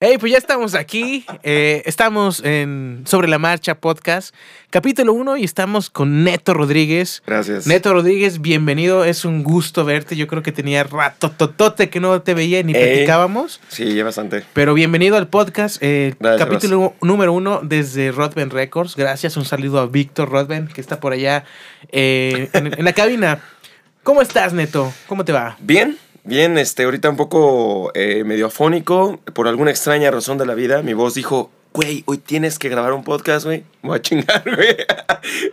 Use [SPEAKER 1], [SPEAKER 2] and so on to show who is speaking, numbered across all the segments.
[SPEAKER 1] Hey, pues ya estamos aquí. Eh, estamos en Sobre la Marcha Podcast, capítulo 1, y estamos con Neto Rodríguez.
[SPEAKER 2] Gracias.
[SPEAKER 1] Neto Rodríguez, bienvenido. Es un gusto verte. Yo creo que tenía rato totote que no te veía ni
[SPEAKER 2] Ey.
[SPEAKER 1] platicábamos.
[SPEAKER 2] Sí, ya bastante.
[SPEAKER 1] Pero bienvenido al podcast, eh,
[SPEAKER 2] Gracias,
[SPEAKER 1] capítulo número uno desde Rodben Records. Gracias, un saludo a Víctor Rodben, que está por allá eh, en, en la cabina. ¿Cómo estás, Neto? ¿Cómo te va?
[SPEAKER 2] Bien, bien, este, ahorita un poco eh, medio afónico. Por alguna extraña razón de la vida, mi voz dijo, güey, hoy tienes que grabar un podcast, güey. Me voy a chingar, güey.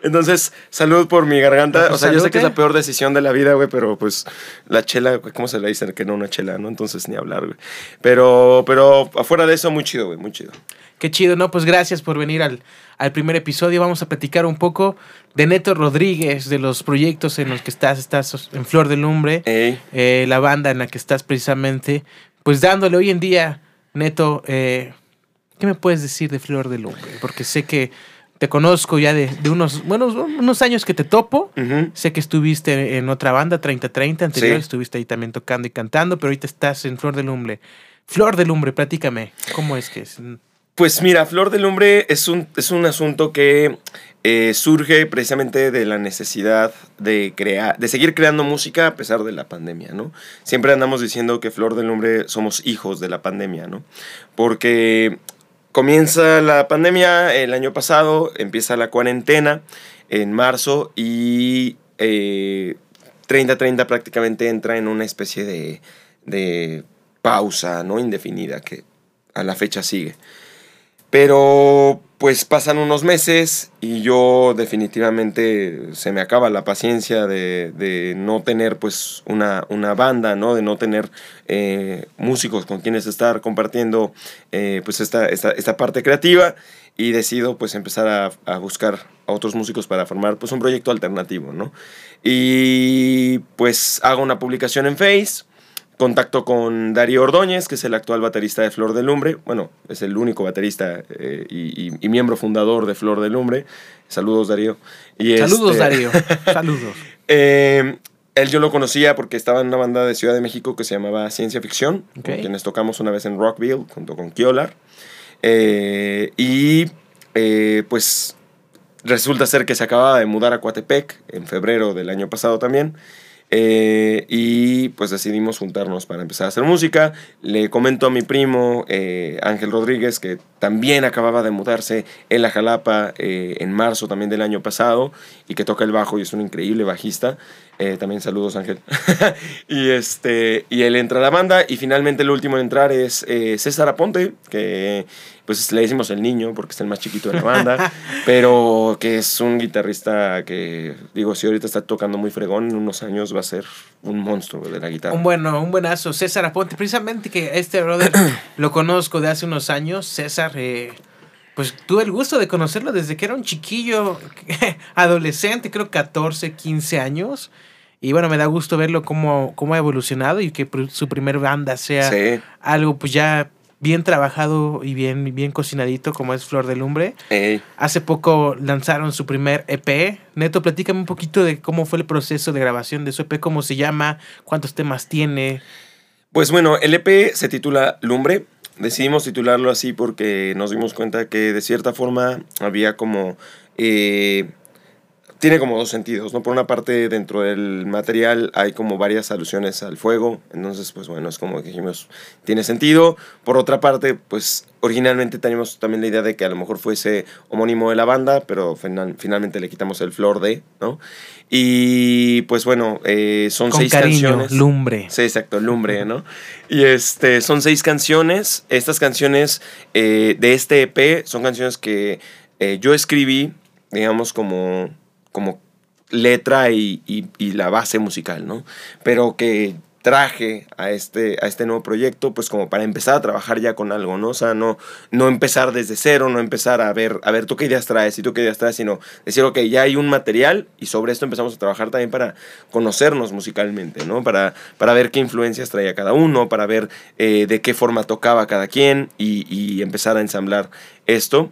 [SPEAKER 2] Entonces, salud por mi garganta. O sea, yo sé que es la
[SPEAKER 1] Salute.
[SPEAKER 2] peor decisión de la vida, güey, pero pues la chela, güey, ¿cómo se le dice que no una chela, no? Entonces, ni hablar, güey. Pero, pero afuera de eso, muy chido, güey, muy chido.
[SPEAKER 1] Qué chido, ¿no? Pues gracias por venir al, al primer episodio. Vamos a platicar un poco de Neto Rodríguez, de los proyectos en los que estás. Estás en Flor de Lumbre, eh, la banda en la que estás precisamente. Pues dándole hoy en día, Neto, eh, ¿qué me puedes decir de Flor de Lumbre? Porque sé que te conozco ya de, de unos, bueno, unos años que te topo. Sé que estuviste en otra banda, 3030 anterior,
[SPEAKER 2] Sí.
[SPEAKER 1] estuviste ahí también tocando y cantando, pero ahorita estás en Flor de Lumbre. Flor de Lumbre, platícame, ¿cómo es que es?
[SPEAKER 2] Pues mira, Flor de Lumbre es un, es un asunto que eh, surge precisamente de la necesidad de crear, de seguir creando música a pesar de la pandemia, ¿no? Siempre andamos diciendo que Flor de Lumbre somos hijos de la pandemia, ¿no? Porque comienza la pandemia el año pasado, empieza la cuarentena en marzo y eh, 30-30 prácticamente entra en una especie de, de pausa, ¿no? Indefinida que a la fecha sigue. Pero pues pasan unos meses y yo definitivamente se me acaba la paciencia de, de no tener pues una, una banda, ¿no? De no tener eh, músicos con quienes estar compartiendo eh, pues esta, esta, esta parte creativa y decido pues empezar a, a buscar a otros músicos para formar pues un proyecto alternativo, ¿no? Y pues hago una publicación en Face contacto con Darío Ordóñez, que es el actual baterista de Flor de Lumbre. Bueno, es el único baterista eh, y, y- y miembro fundador de Flor de Lumbre. Saludos, Darío. Y
[SPEAKER 1] Saludos,
[SPEAKER 2] este,
[SPEAKER 1] Darío. Saludos.
[SPEAKER 2] eh, él yo lo conocía porque estaba en una banda de Ciudad de México que se llamaba Ciencia Ficción, con quienes tocamos una vez en Rockville junto con Kiolar. Eh, y pues resulta ser que se acababa de mudar a Coatepec en febrero del año pasado también. Eh, y pues decidimos juntarnos para empezar a hacer música. Le comento a mi primo eh, Ángel Rodríguez que también acababa de mudarse en La Jalapa eh, en marzo también del año pasado y que toca el bajo y es un increíble bajista. También saludos Ángel. y, este, y él entra a la banda y finalmente el último en entrar es César Aponte, que pues le decimos el niño porque es el más chiquito de la banda, pero que es un guitarrista que, digo, si ahorita está tocando muy fregón, en unos años va a ser un monstruo de la guitarra.
[SPEAKER 1] Un bueno, un buenazo. César Aponte, precisamente que este brother lo conozco de hace unos años. César, eh, pues tuve el gusto de conocerlo desde que era un chiquillo, adolescente, creo 14, 15 años. Y bueno, me da gusto verlo cómo, cómo ha evolucionado y que su primer banda sea
[SPEAKER 2] Sí,
[SPEAKER 1] algo pues ya bien trabajado y bien, bien cocinadito como es Flor de Lumbre. Hace poco lanzaron su primer EP. Neto, platícame un poquito de cómo fue el proceso de grabación de su EP, cómo se llama, cuántos temas tiene.
[SPEAKER 2] Pues bueno, el EP se titula Lumbre. Decidimos titularlo así porque nos dimos cuenta que de cierta forma había como... eh, tiene como dos sentidos, ¿no? Por una parte, dentro del material hay como varias alusiones al fuego, entonces, pues bueno, es como que dijimos, tiene sentido. Por otra parte, pues originalmente teníamos también la idea de que a lo mejor fuese homónimo de la banda, pero final- finalmente le quitamos el flor de, ¿no? Y pues bueno, eh, son
[SPEAKER 1] Con
[SPEAKER 2] seis
[SPEAKER 1] cariño,
[SPEAKER 2] canciones.
[SPEAKER 1] lumbre.
[SPEAKER 2] Sí, exacto, lumbre, ¿no? Y este, son seis canciones. Estas canciones eh, de este EP son canciones que eh, yo escribí, digamos, como, como letra y, y- la base musical, ¿no? Pero que traje a este, a este nuevo proyecto, pues como para empezar a trabajar ya con algo, ¿no? O sea, no, no empezar desde cero, no empezar a ver, a ver, tú qué ideas traes y tú qué ideas traes, sino decir, ok, ya hay un material y sobre esto empezamos a trabajar también para conocernos musicalmente, ¿no? Para, para ver qué influencias traía cada uno, para ver eh, de qué forma tocaba cada quien y, y empezar a ensamblar esto.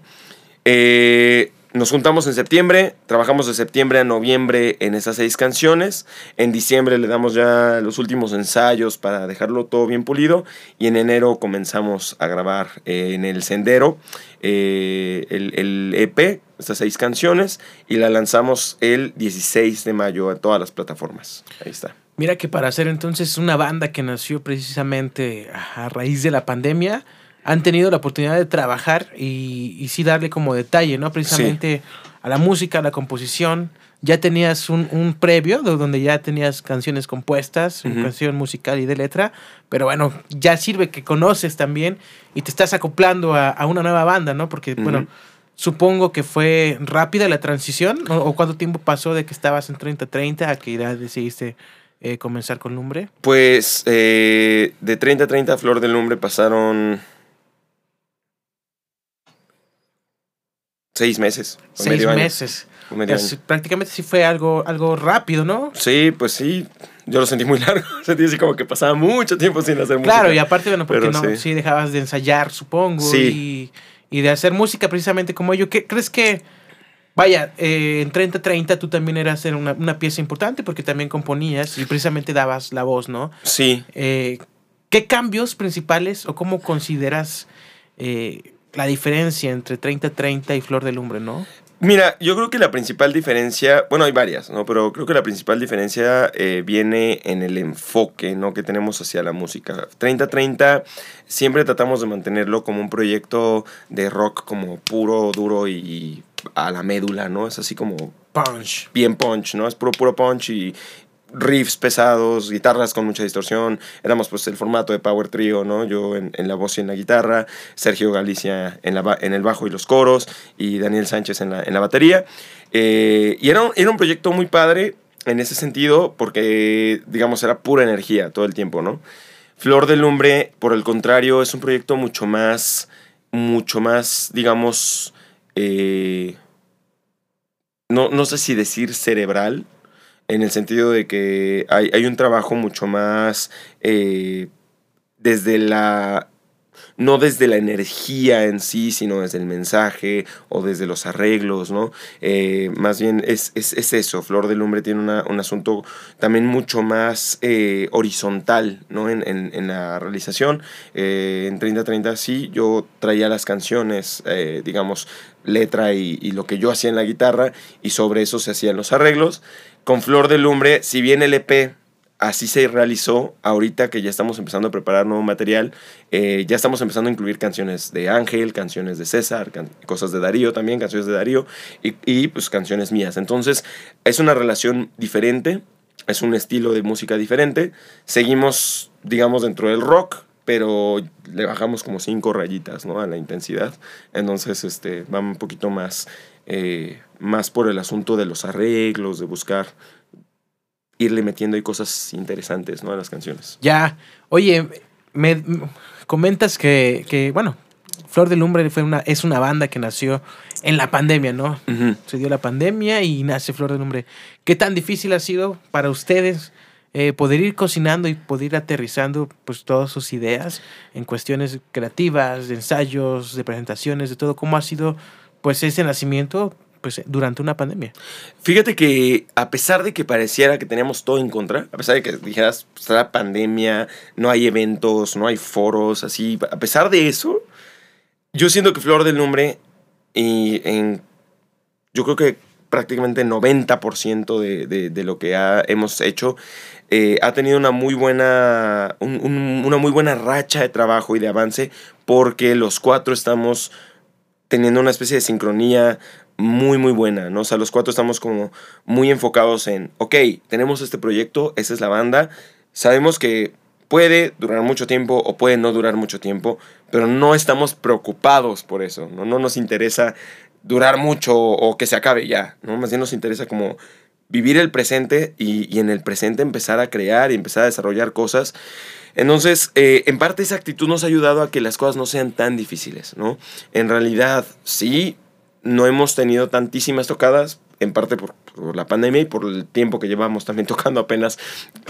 [SPEAKER 2] Eh, nos juntamos en septiembre, trabajamos de septiembre a noviembre en esas seis canciones. En diciembre le damos ya los últimos ensayos para dejarlo todo bien pulido. Y en enero comenzamos a grabar eh, en el Sendero eh, el, el, EP, estas seis canciones, y la lanzamos el 16 de mayo a todas las plataformas. Ahí está.
[SPEAKER 1] Mira que para hacer entonces una banda que nació precisamente a raíz de la pandemia, han tenido la oportunidad de trabajar y, y sí darle como detalle, ¿no? Precisamente a la música, a la composición. Ya tenías un, un previo donde ya tenías canciones compuestas, uh canción musical y de letra, pero bueno, ya sirve que conoces también y te estás acoplando a, a una nueva banda, ¿no? Porque, bueno, supongo que fue rápida la transición, ¿o, ¿o, cuánto tiempo pasó de que estabas en 30-30 a que ya decidiste eh, comenzar con Lumbre?
[SPEAKER 2] Pues eh, de 30-30 a Flor del Lumbre pasaron Seis meses.
[SPEAKER 1] Seis meses. Año. Prácticamente sí fue algo, algo rápido, ¿no?
[SPEAKER 2] Sí, pues sí. Yo lo sentí muy largo. Sentí así como que pasaba mucho tiempo sin hacer música.
[SPEAKER 1] Claro, y aparte, bueno, porque no, sí. sí. dejabas de ensayar, supongo. Sí. Y, y, de hacer música precisamente como ello. ¿Qué crees que, vaya, eh, en 30-30 tú también eras una, una, pieza importante porque también componías y precisamente dabas la voz, ¿no?
[SPEAKER 2] Sí.
[SPEAKER 1] Eh, ¿Qué cambios principales o cómo consideras eh, la diferencia entre 30-30 y Flor de Lumbre, ¿no?
[SPEAKER 2] Mira, yo creo que la principal diferencia, bueno, hay varias, ¿no? Pero creo que la principal diferencia eh, viene en el enfoque, ¿no? Que tenemos hacia la música. 30-30 siempre tratamos de mantenerlo como un proyecto de rock como puro, duro y a la médula, ¿no? Es así como...
[SPEAKER 1] Punch.
[SPEAKER 2] Bien punch, ¿no? Es puro, puro punch y, riffs pesados, guitarras con mucha distorsión. Éramos pues el formato de Power Trio, ¿no? Yo en, en la voz y en la guitarra, Sergio Galicia en, la, en el bajo y los coros y Daniel Sánchez en la, en la batería. Eh, y era un, era un proyecto muy padre en ese sentido porque, digamos, era pura energía todo el tiempo, ¿no? Flor de Lumbre, por el contrario, es un proyecto mucho más, mucho más, digamos, eh, no, no sé si decir cerebral, en el sentido de que hay, hay un trabajo mucho más eh, desde la no desde la energía en sí, sino desde el mensaje o desde los arreglos, ¿no? Eh, más bien es, es, es, eso, Flor de Lumbre tiene una, un asunto también mucho más eh, horizontal, ¿no? En, en, en la realización. Eh, en 30-30 sí, yo traía las canciones, eh, digamos, letra y, y lo que yo hacía en la guitarra y sobre eso se hacían los arreglos. Con Flor de Lumbre, si bien el EP así se realizó. Ahorita que ya estamos empezando a preparar nuevo material, eh, ya estamos empezando a incluir canciones de Ángel, canciones de César, cosas de Darío también, canciones de Darío y, y, pues canciones mías. Entonces es una relación diferente, es un estilo de música diferente. Seguimos, digamos, dentro del rock, pero le bajamos como cinco rayitas ¿no? a la intensidad. Entonces este, va un poquito más, eh, más por el asunto de los arreglos, de buscar irle metiendo ahí cosas interesantes, ¿no? A las canciones.
[SPEAKER 1] Ya. Oye, me comentas que, que bueno, Flor de Lumbre fue una, es una banda que nació en la pandemia, ¿no? Uh -huh. Se dio la pandemia y nace Flor de Lumbre. ¿Qué tan difícil ha sido para ustedes eh, poder ir cocinando y poder ir aterrizando pues todas sus ideas en cuestiones creativas, de ensayos, de presentaciones, de todo? ¿Cómo ha sido pues ese nacimiento pues, durante una pandemia.
[SPEAKER 2] Fíjate que a pesar de que pareciera que teníamos todo en contra, a pesar de que dijeras, pues, la pandemia, no hay eventos, no hay foros, así, a pesar de eso, yo siento que Flor del Lumbre, y en, yo creo que prácticamente 90% de, de, de, lo que ha, hemos hecho eh, ha tenido una muy buena un, un, una muy buena racha de trabajo y de avance porque los cuatro estamos teniendo una especie de sincronía muy, muy buena, ¿no? O sea, los cuatro estamos como muy enfocados en, ok, tenemos este proyecto, esa es la banda, sabemos que puede durar mucho tiempo o puede no durar mucho tiempo, pero no estamos preocupados por eso, ¿no? No nos interesa durar mucho o que se acabe ya, ¿no? Más bien nos interesa como vivir el presente y, y en el presente empezar a crear y empezar a desarrollar cosas. Entonces, eh, en parte esa actitud nos ha ayudado a que las cosas no sean tan difíciles, ¿no? En realidad, sí, no hemos tenido tantísimas tocadas. en parte por, por la pandemia y por el tiempo que llevamos también tocando apenas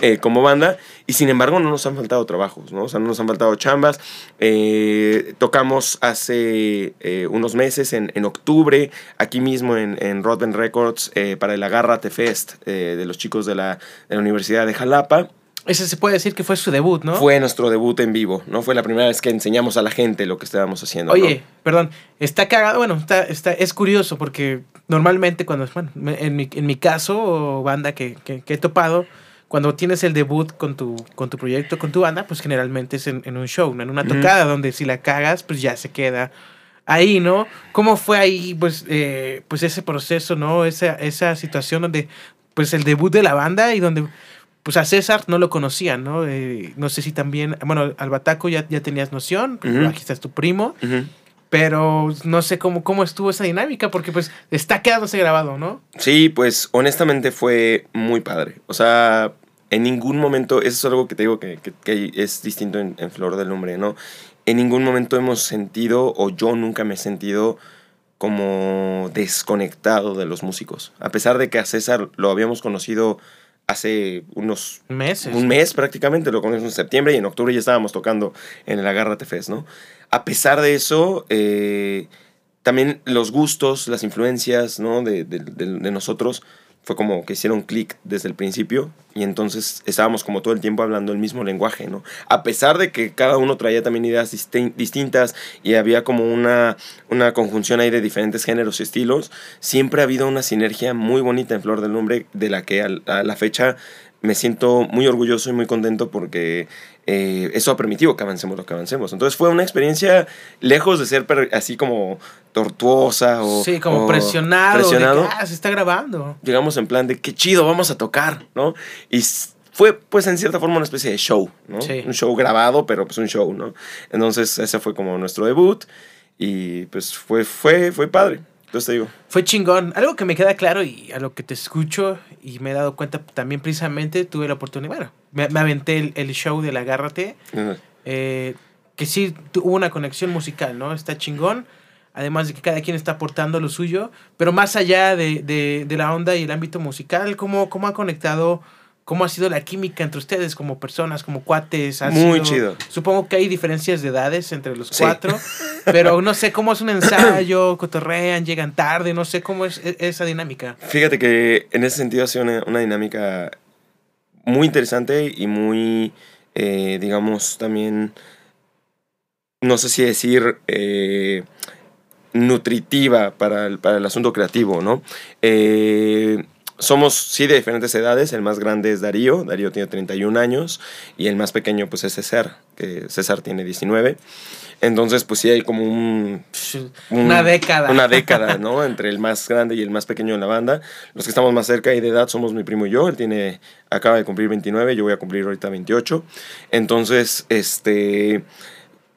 [SPEAKER 2] eh, como banda. Y sin embargo, no nos han faltado trabajos, ¿no? O sea, no nos han faltado chambas. Eh, tocamos hace eh, unos meses, en, en, octubre, aquí mismo en, en Rodman Records, para el Agárrate Fest de los chicos de la, de la Universidad de Jalapa.
[SPEAKER 1] Ese se puede decir que fue su debut, ¿no?
[SPEAKER 2] Fue nuestro debut en vivo, ¿no? Fue la primera vez que enseñamos a la gente lo que estábamos haciendo.
[SPEAKER 1] Oye,
[SPEAKER 2] ¿no?
[SPEAKER 1] perdón, está cagado, bueno, está, está, es curioso porque normalmente cuando, bueno, en mi, en mi caso, banda que, que, que he topado, cuando tienes el debut con tu, con tu proyecto, con tu banda, pues generalmente es en, en un show, ¿no? en una tocada, mm. donde si la cagas, pues ya se queda ahí, ¿no? ¿Cómo fue ahí, pues, eh, pues ese proceso, ¿no? Esa, esa situación donde, pues, el debut de la banda y donde pues a César no lo conocían, ¿no? Eh, no sé si también, bueno, al Bataco ya, ya tenías noción, uh -huh. aquí estás tu primo, uh -huh. pero no sé cómo, cómo estuvo esa dinámica, porque pues está quedándose grabado, ¿no?
[SPEAKER 2] Sí, pues honestamente fue muy padre. O sea, en ningún momento, eso es algo que te digo que, que, que es distinto en, en, Flor del Hombre, ¿no? En ningún momento hemos sentido, o yo nunca me he sentido como desconectado de los músicos. A pesar de que a César lo habíamos conocido hace unos
[SPEAKER 1] meses.
[SPEAKER 2] Un mes prácticamente, lo conocimos en septiembre y en octubre ya estábamos tocando en el Agárrate Fest, ¿no? A pesar de eso, eh, también los gustos, las influencias, ¿no? De, de, de, de nosotros fue como que hicieron clic desde el principio y entonces estábamos como todo el tiempo hablando el mismo lenguaje, ¿no? A pesar de que cada uno traía también ideas distintas y había como una, una conjunción ahí de diferentes géneros y estilos, siempre ha habido una sinergia muy bonita en Flor del Nombre de la que a, a la fecha me siento muy orgulloso y muy contento porque eh, eso ha permitido que avancemos lo que avancemos. Entonces fue una experiencia lejos de ser así como tortuosa o...
[SPEAKER 1] Sí, como
[SPEAKER 2] o
[SPEAKER 1] presionado.
[SPEAKER 2] presionado.
[SPEAKER 1] De que, ah, se está grabando.
[SPEAKER 2] Llegamos en plan de qué chido, vamos a tocar, ¿no? Y fue pues en cierta forma una especie de show, ¿no?
[SPEAKER 1] Sí.
[SPEAKER 2] Un show grabado, pero pues un show, ¿no? Entonces ese fue como nuestro debut y pues fue, fue, fue padre. Entonces te digo.
[SPEAKER 1] Fue chingón. Algo que me queda claro y a lo que te escucho y me he dado cuenta también precisamente tuve la oportunidad, bueno, me, me aventé el, el, show del Agárrate, uh -huh. eh, que sí hubo una conexión musical, ¿no? Está chingón. Además de que cada quien está aportando lo suyo, pero más allá de, de, de la onda y el ámbito musical, ¿cómo, cómo ha conectado ¿Cómo ha sido la química entre ustedes como personas, como cuates? ¿Ha
[SPEAKER 2] Muy
[SPEAKER 1] sido,
[SPEAKER 2] chido.
[SPEAKER 1] Supongo que hay diferencias de edades entre los sí. cuatro, pero no sé cómo es un ensayo, cotorrean, llegan tarde, no sé cómo es e, esa dinámica.
[SPEAKER 2] Fíjate que en ese sentido ha sido una, una dinámica muy interesante y muy, eh, digamos, también, no sé si decir... Eh, nutritiva para el, para el asunto creativo, ¿no? Eh, somos, sí, de diferentes edades. El más grande es Darío. Darío tiene 31 años. Y el más pequeño, pues, es César, que César tiene 19. Entonces, pues sí hay como un,
[SPEAKER 1] un, Una década.
[SPEAKER 2] Una década, ¿no? Entre el más grande y el más pequeño en la banda. Los que estamos más cerca y de edad somos mi primo y yo. Él tiene, acaba de cumplir 29, yo voy a cumplir ahorita 28. Entonces, este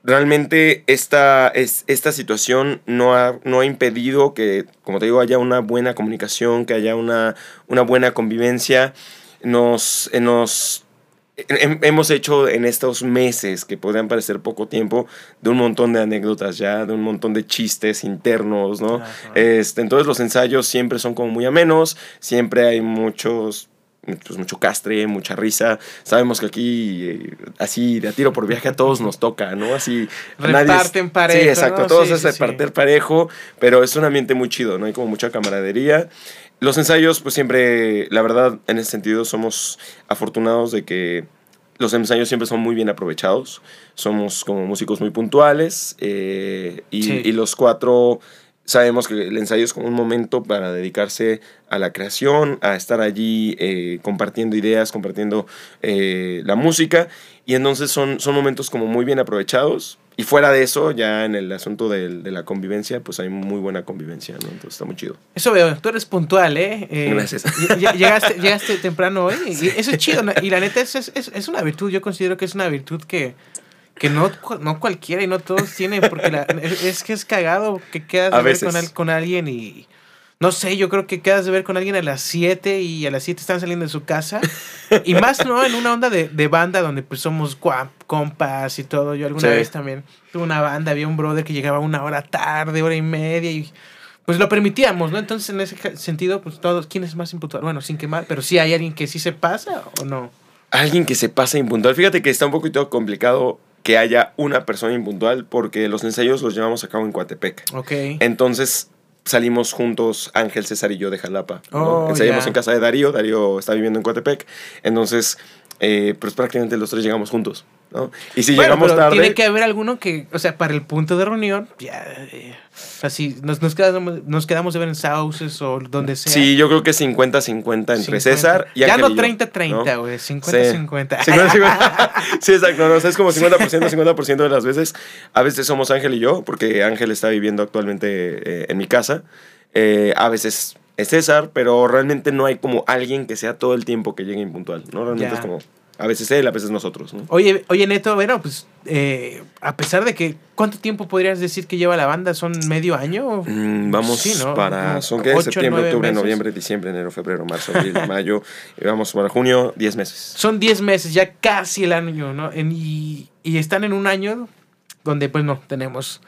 [SPEAKER 2] realmente esta, es, esta situación no ha, no ha impedido que, como te digo, haya una buena comunicación, que haya una, una buena convivencia. Nos, nos hemos hecho en estos meses, que podrían parecer poco tiempo, de un montón de anécdotas ya, de un montón de chistes internos, ¿no? Este, entonces los ensayos siempre son como muy amenos, siempre hay muchos pues mucho castre, mucha risa. Sabemos que aquí, eh, así de a tiro por viaje, a todos nos toca, ¿no? Así.
[SPEAKER 1] Reparten parejo.
[SPEAKER 2] Sí, exacto.
[SPEAKER 1] ¿no?
[SPEAKER 2] Todos
[SPEAKER 1] sí,
[SPEAKER 2] es
[SPEAKER 1] sí,
[SPEAKER 2] repartir parejo, pero es un ambiente muy chido, ¿no? Hay como mucha camaradería. Los ensayos, pues siempre, la verdad, en ese sentido, somos afortunados de que los ensayos siempre son muy bien aprovechados. Somos como músicos muy puntuales eh, y los cuatro sabemos que el ensayo es como un momento para dedicarse a la creación, a estar allí eh, compartiendo ideas, compartiendo eh, la música. Y entonces son, son momentos como muy bien aprovechados. Y fuera de eso, ya en el asunto de, de, la convivencia, pues hay muy buena convivencia, ¿no? Entonces está muy chido.
[SPEAKER 1] Eso veo, tú eres puntual, ¿eh?
[SPEAKER 2] eh Gracias.
[SPEAKER 1] Llegaste, llegaste temprano hoy y eso es chido. Y la neta, es, es, es una virtud, yo considero que es una virtud que, que no, no cualquiera y no todos tienen, porque la, es que es cagado que quedas de ver con, con, alguien y no sé, yo creo que quedas de ver con alguien a las 7 y a las 7 están saliendo de su casa. y más, ¿no? En una onda de, de banda donde pues somos compas y todo. Yo alguna sí. vez también tuve una banda, había un brother que llegaba una hora tarde, hora y media y pues lo permitíamos, ¿no? Entonces, en ese sentido, pues todos, ¿quién es más impuntual? Bueno, sin quemar, pero sí hay alguien que sí se pasa o no.
[SPEAKER 2] Alguien que se pasa impuntual. Fíjate que está un poquito complicado que haya una persona impuntual porque los ensayos los llevamos a cabo en Coatepec.
[SPEAKER 1] Ok.
[SPEAKER 2] Entonces salimos juntos Ángel, César y yo de Jalapa. ¿no?
[SPEAKER 1] Oh,
[SPEAKER 2] Ensayamos
[SPEAKER 1] ya.
[SPEAKER 2] en casa de Darío. Darío está viviendo en Coatepec. Entonces, eh, pues prácticamente los tres llegamos juntos. ¿No? Y si
[SPEAKER 1] Bueno,
[SPEAKER 2] llegamos
[SPEAKER 1] pero
[SPEAKER 2] tarde...
[SPEAKER 1] tiene que haber alguno que, o sea, para el punto de reunión, ya, eh, si nos, nos, quedamos, nos quedamos de ver en Sauces o donde sea.
[SPEAKER 2] Sí, yo creo que 50-50 entre
[SPEAKER 1] 50.
[SPEAKER 2] César y
[SPEAKER 1] Ya
[SPEAKER 2] Ángel
[SPEAKER 1] no
[SPEAKER 2] y yo,
[SPEAKER 1] 30-30,
[SPEAKER 2] ¿no?
[SPEAKER 1] güey,
[SPEAKER 2] Sí.
[SPEAKER 1] 50-50.
[SPEAKER 2] 50-50. sí, exacto. No, o sea, es como 50%, 50% de las veces. A veces somos Ángel y yo, porque Ángel está viviendo actualmente eh, en mi casa. Eh, a veces es César, pero realmente no hay como alguien que sea todo el tiempo que llegue impuntual, ¿no? Realmente
[SPEAKER 1] Ya.
[SPEAKER 2] es como a veces él, a veces nosotros, ¿no?
[SPEAKER 1] Oye, oye, Neto, bueno, pues eh, a pesar de que, ¿cuánto tiempo podrías decir que lleva la banda? ¿Son medio año?
[SPEAKER 2] Mm, vamos
[SPEAKER 1] Sí, ¿no?
[SPEAKER 2] para, son
[SPEAKER 1] ocho,
[SPEAKER 2] septiembre, octubre,
[SPEAKER 1] meses.
[SPEAKER 2] noviembre, diciembre, enero, febrero, marzo, abril, mayo, y vamos para junio, 10 meses.
[SPEAKER 1] Son 10 meses, ya casi el año, ¿no? En- y, y están en un año donde, pues no, tenemos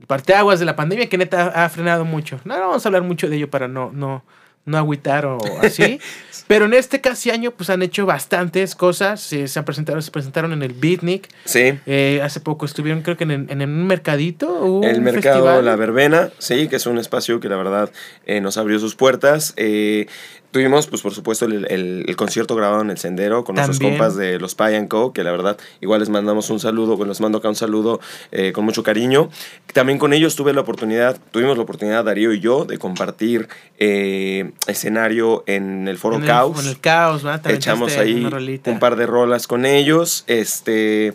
[SPEAKER 1] el parteaguas de la pandemia que neta ha frenado mucho. No, no vamos a hablar mucho de ello para no, no, no agüitar o así. Pero en este casi año, pues han hecho bastantes cosas. eh, se, han presentado, se presentaron en el Beatnik.
[SPEAKER 2] Sí,
[SPEAKER 1] Eh, hace poco estuvieron, creo que en, en un mercadito.
[SPEAKER 2] El mercado
[SPEAKER 1] festival.
[SPEAKER 2] La Verbena, sí, que es un espacio que la verdad eh, nos abrió sus puertas. Eh, tuvimos, pues por supuesto, el, el- el concierto grabado en el Sendero con nuestros compas de los and Co, que la verdad igual les mandamos un saludo, bueno, les mando acá un saludo eh, con mucho cariño. También con ellos tuve la oportunidad, tuvimos la oportunidad, Darío y yo, de compartir eh, escenario en el Foro
[SPEAKER 1] en el,
[SPEAKER 2] Caos.
[SPEAKER 1] en el caos, ¿verdad?
[SPEAKER 2] Echamos ahí un par de rolas con ellos. Este.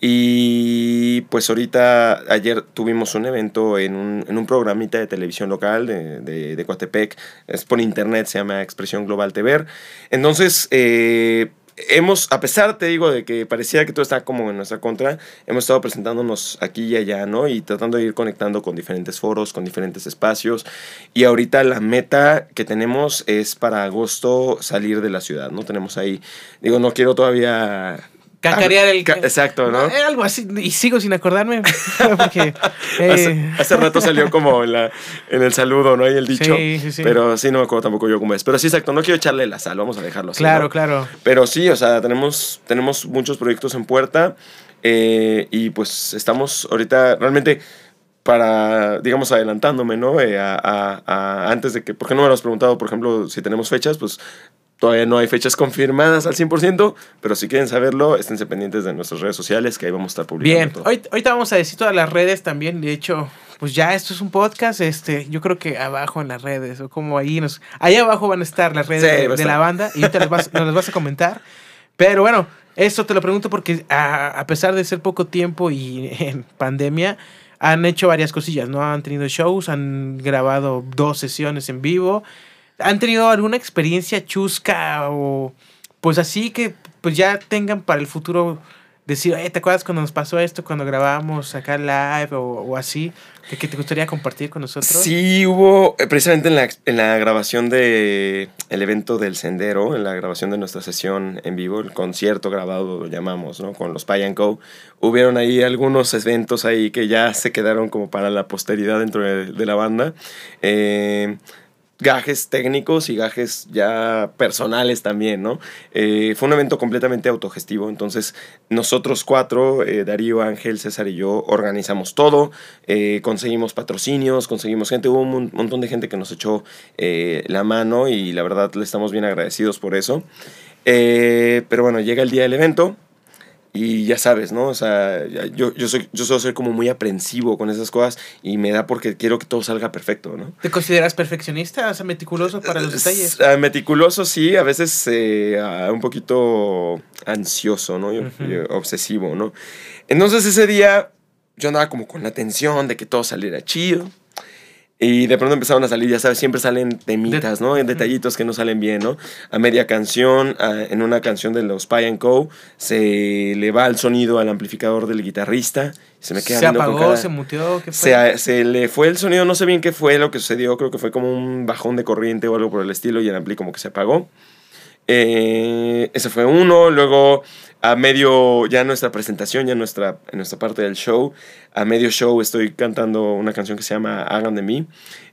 [SPEAKER 2] Y pues ahorita, ayer tuvimos un evento en un, en un programita de televisión local de, de, de Coatepec. Es por internet, se llama Expresión Global TV. Entonces, eh, hemos, a pesar, te digo, de que parecía que todo está como en nuestra contra, hemos estado presentándonos aquí y allá, ¿no? Y tratando de ir conectando con diferentes foros, con diferentes espacios. Y ahorita la meta que tenemos es para agosto salir de la ciudad, ¿no? Tenemos ahí, digo, no quiero todavía...
[SPEAKER 1] Cacarear el...
[SPEAKER 2] Ca- Exacto, ¿no?
[SPEAKER 1] Eh, algo así, y sigo sin acordarme, porque...
[SPEAKER 2] Hace,
[SPEAKER 1] eh,
[SPEAKER 2] hace rato salió como en, la, en el saludo, ¿no? Y el dicho.
[SPEAKER 1] Sí, sí, sí.
[SPEAKER 2] Pero sí, no me acuerdo tampoco yo cómo es. Pero sí, exacto, no quiero echarle la sal, vamos a dejarlo así.
[SPEAKER 1] claro,
[SPEAKER 2] ¿no?
[SPEAKER 1] claro.
[SPEAKER 2] Pero sí, o sea, tenemos, tenemos muchos proyectos en puerta eh, y pues estamos ahorita realmente para, digamos, adelantándome, ¿no? Eh, a, a- a- antes de que, porque no me lo has preguntado, por ejemplo, si tenemos fechas, pues todavía no hay fechas confirmadas al 100%, pero si quieren saberlo, esténse pendientes de nuestras redes sociales que ahí vamos a estar publicando
[SPEAKER 1] Bien,
[SPEAKER 2] todo.
[SPEAKER 1] Hoy- ahorita vamos a decir todas las redes también, de hecho, pues ya esto es un podcast, este, yo creo que abajo en las redes, o como ahí nos, ahí abajo van a estar las redes
[SPEAKER 2] Sí,
[SPEAKER 1] de, la banda y ahorita las vas- nos las vas a comentar. Pero bueno, esto te lo pregunto porque a, a pesar de ser poco tiempo y en pandemia, han hecho varias cosillas, ¿no? Han tenido shows, han grabado dos sesiones en vivo, han tenido alguna experiencia chusca o pues así que pues ya tengan para el futuro decir, "Eh, ¿te acuerdas cuando nos pasó esto, cuando grabábamos acá live o, o así? Que, que te gustaría compartir con nosotros.
[SPEAKER 2] Sí, hubo eh, precisamente en la, en la grabación de el evento del Sendero, en la grabación de nuestra sesión en vivo, el concierto grabado lo llamamos, ¿no? Con los Pay Co. Hubieron ahí algunos eventos ahí que ya se quedaron como para la posteridad dentro de, de la banda. Eh, gajes técnicos y gajes ya personales también, ¿no? Eh, fue un evento completamente autogestivo, entonces nosotros cuatro, eh, Darío, Ángel, César y yo, organizamos todo, eh, conseguimos patrocinios, conseguimos gente, hubo un mon- montón de gente que nos echó la mano y la verdad le estamos bien agradecidos por eso. Pero bueno, llega el día del evento. Y ya sabes, ¿no? O sea, yo, yo, soy, yo suelo ser como muy aprensivo con esas cosas y me da porque quiero que todo salga perfecto, ¿no?
[SPEAKER 1] ¿Te consideras perfeccionista? O sea, meticuloso para los detalles.
[SPEAKER 2] S- ah, meticuloso, sí, a veces eh, ah, un poquito ansioso, ¿no? Obsesivo, ¿no? Entonces ese día yo andaba como con la tensión de que todo saliera chido. Y de pronto empezaron a salir, ya sabes, siempre salen temitas, ¿no? En detallitos que no salen bien, ¿no? A media canción, a- en una canción de los Pie and Co, se le va el sonido al amplificador del guitarrista. Se me queda
[SPEAKER 1] se
[SPEAKER 2] con
[SPEAKER 1] apagó,
[SPEAKER 2] cara-
[SPEAKER 1] se muteó, ¿qué fue?
[SPEAKER 2] se, se le fue el sonido, no sé bien qué fue lo que sucedió, creo que fue como un bajón de corriente o algo por el estilo y el ampli como que se apagó. Eh, ese fue uno. Luego, a medio, ya nuestra presentación, ya nuestra, en nuestra parte del show, a medio show estoy cantando una canción que se llama Hagan de mí.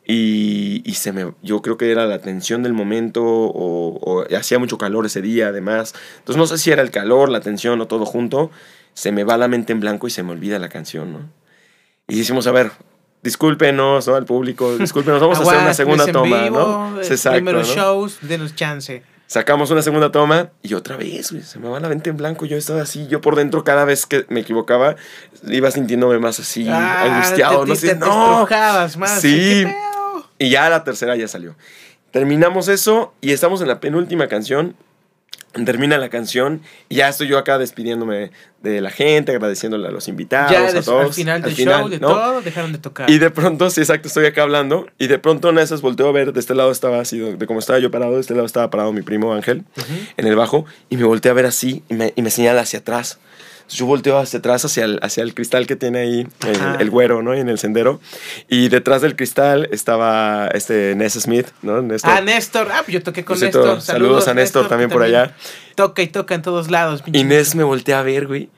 [SPEAKER 2] Y, y se me, yo creo que era la tensión del momento o, o hacía mucho calor ese día además. Entonces no sé si era el calor, la tensión o todo junto. Se me va la mente en blanco y se me olvida la canción, ¿no? Y decimos, a ver, discúlpenos, ¿no? Al público, discúlpenos, vamos a hacer una segunda toma,
[SPEAKER 1] vivo,
[SPEAKER 2] ¿no?
[SPEAKER 1] eh, primeros shows, denos chance.
[SPEAKER 2] Sacamos una segunda toma y otra vez, güey, se me va la mente en blanco. Yo estaba así, yo por dentro cada vez que me equivocaba iba sintiéndome más así,
[SPEAKER 1] Ah,
[SPEAKER 2] angustiado,
[SPEAKER 1] te-
[SPEAKER 2] no sé,
[SPEAKER 1] te
[SPEAKER 2] no.
[SPEAKER 1] más.
[SPEAKER 2] Sí. Y ya la tercera ya salió. Terminamos eso y estamos en la penúltima canción. Termina la canción y ya estoy yo acá despidiéndome de la gente, agradeciéndole a los invitados,
[SPEAKER 1] Ya
[SPEAKER 2] a
[SPEAKER 1] des-
[SPEAKER 2] todos.
[SPEAKER 1] al final del
[SPEAKER 2] final,
[SPEAKER 1] show, de
[SPEAKER 2] ¿no?
[SPEAKER 1] todo, dejaron de tocar.
[SPEAKER 2] Y de pronto, sí, exacto, estoy acá hablando. Y de pronto de esas volteo a ver, de este lado estaba así, de de como estaba yo parado, de este lado estaba parado mi primo Ángel, en el bajo, y me volteé a ver así, y me, y me señala hacia atrás. Entonces, yo volteo hacia atrás, hacia el, hacia el cristal que tiene ahí, el, el güero, ¿no? En el sendero. Y detrás del cristal estaba este Ness Smith, ¿no? Néstor.
[SPEAKER 1] Ah, Néstor. Ah, yo toqué con Néstor.
[SPEAKER 2] saludos a Néstor también por allá.
[SPEAKER 1] Toca y toca en todos lados. pinche
[SPEAKER 2] Inés me voltea a ver, güey.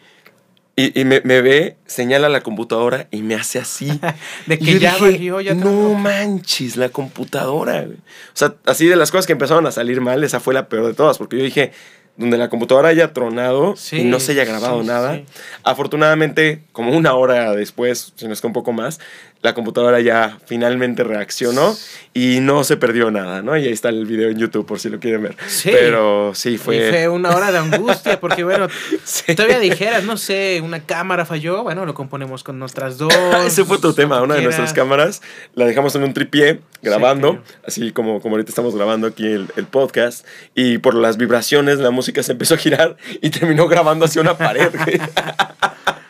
[SPEAKER 2] Y, y me, me ve, señala la computadora y me hace así.
[SPEAKER 1] De
[SPEAKER 2] Y
[SPEAKER 1] que
[SPEAKER 2] yo
[SPEAKER 1] ya
[SPEAKER 2] dije,
[SPEAKER 1] valió, ya
[SPEAKER 2] no
[SPEAKER 1] trabajo".
[SPEAKER 2] manches, la computadora, güey. O sea, así de las cosas que empezaron a salir mal, esa fue la peor de todas, porque yo dije, donde la computadora haya tronado
[SPEAKER 1] Sí,
[SPEAKER 2] y no se haya grabado
[SPEAKER 1] sí,
[SPEAKER 2] nada.
[SPEAKER 1] sí.
[SPEAKER 2] Afortunadamente, como una hora después, si no es que un poco más, la computadora ya finalmente reaccionó y no se perdió nada, ¿no? Y ahí está el video en YouTube por si lo quieren ver.
[SPEAKER 1] Sí.
[SPEAKER 2] Pero sí,
[SPEAKER 1] Y
[SPEAKER 2] fue...
[SPEAKER 1] fue una hora de angustia, porque bueno,
[SPEAKER 2] Sí.
[SPEAKER 1] todavía dijeras, no sé, una cámara falló, bueno, lo componemos con nuestras dos.
[SPEAKER 2] Ese fue tu tema, una de nuestras cámaras. La dejamos en un tripié grabando,
[SPEAKER 1] claro.
[SPEAKER 2] así como, como ahorita estamos grabando aquí el, el podcast. Y por las vibraciones la música se empezó a girar y terminó grabando hacia una pared.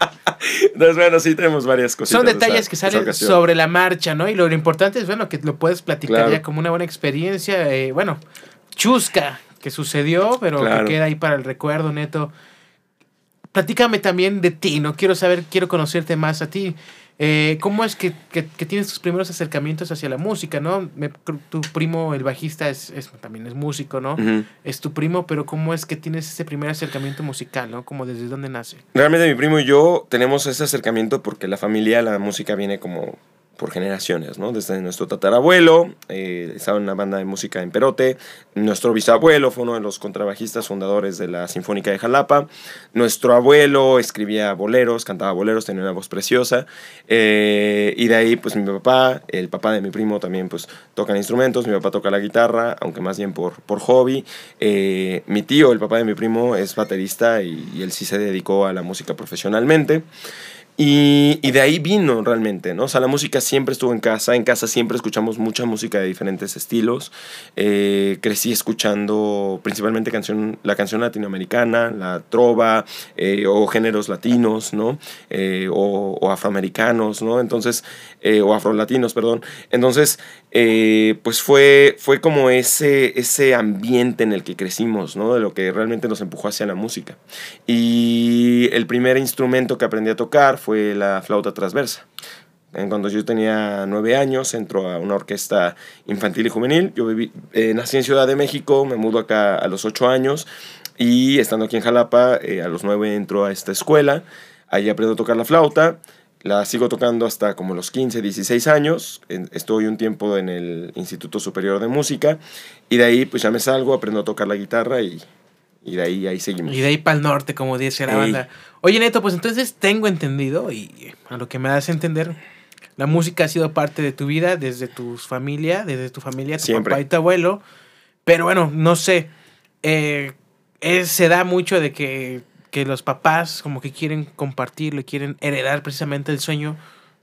[SPEAKER 2] Entonces, bueno, sí tenemos varias cositas.
[SPEAKER 1] Son
[SPEAKER 2] de
[SPEAKER 1] detalles
[SPEAKER 2] esa-
[SPEAKER 1] que salen sobre la marcha, ¿no? Y lo importante es, bueno, que lo puedes platicar
[SPEAKER 2] Claro.
[SPEAKER 1] ya como una buena experiencia, eh, bueno, chusca que sucedió, pero
[SPEAKER 2] Claro.
[SPEAKER 1] que queda ahí para el recuerdo, neto. Platícame también de ti, ¿no? Quiero saber, quiero conocerte más a ti. Eh, ¿Cómo es que, que- que tienes tus primeros acercamientos hacia la música, no? Me- tu primo, el bajista, es, es- también es músico, ¿no? Es tu primo, pero ¿cómo es que tienes ese primer acercamiento musical, ¿no? Como desde dónde nace.
[SPEAKER 2] Realmente mi primo y yo tenemos ese acercamiento porque la familia, la música viene como por generaciones, ¿no? Desde nuestro tatarabuelo, eh, estaba en una banda de música en Perote, nuestro bisabuelo fue uno de los contrabajistas fundadores de la Sinfónica de Jalapa, nuestro abuelo escribía boleros, cantaba boleros, tenía una voz preciosa, eh, y de ahí pues mi papá, el papá de mi primo también pues tocan instrumentos, mi papá toca la guitarra, aunque más bien por, por hobby, Eh, mi tío, el papá de mi primo, es baterista y, y él sí se dedicó a la música profesionalmente. Y, de ahí vino realmente, ¿no? O sea, la música siempre estuvo en casa, en casa siempre escuchamos mucha música de diferentes estilos. Eh, crecí escuchando principalmente canción, la canción latinoamericana, la trova, eh, o géneros latinos, ¿no? Eh, o, afroamericanos, ¿no? Entonces, eh, o afrolatinos, perdón. Entonces, pues fue, fue como ese, ese ambiente en el que crecimos, ¿no? De lo que realmente nos empujó hacia la música. Y el primer instrumento que aprendí a tocar fue la flauta transversa. En Cuando yo tenía nueve años, entró a una orquesta infantil y juvenil. Yo viví, eh, nací en Ciudad de México, me mudo acá a los ocho años y estando aquí en Jalapa, eh, a los nueve entro a esta escuela. Ahí aprendo a tocar la flauta. La sigo tocando hasta como los 15, 16 años. Estoy un tiempo en el Instituto Superior de Música. Y de ahí pues ya me salgo, aprendo a tocar la guitarra y, y de ahí, ahí seguimos.
[SPEAKER 1] Y de ahí para el norte, como dice la
[SPEAKER 2] Ey.
[SPEAKER 1] banda. Oye, Neto, pues entonces tengo entendido, y a lo que me das a entender, la música ha sido parte de tu vida, desde tu familia, desde tu familia, tu
[SPEAKER 2] Siempre.
[SPEAKER 1] papá y tu abuelo. Pero bueno, no sé, eh, es- se da mucho de que, que los papás como que quieren compartirlo, quieren heredar precisamente el sueño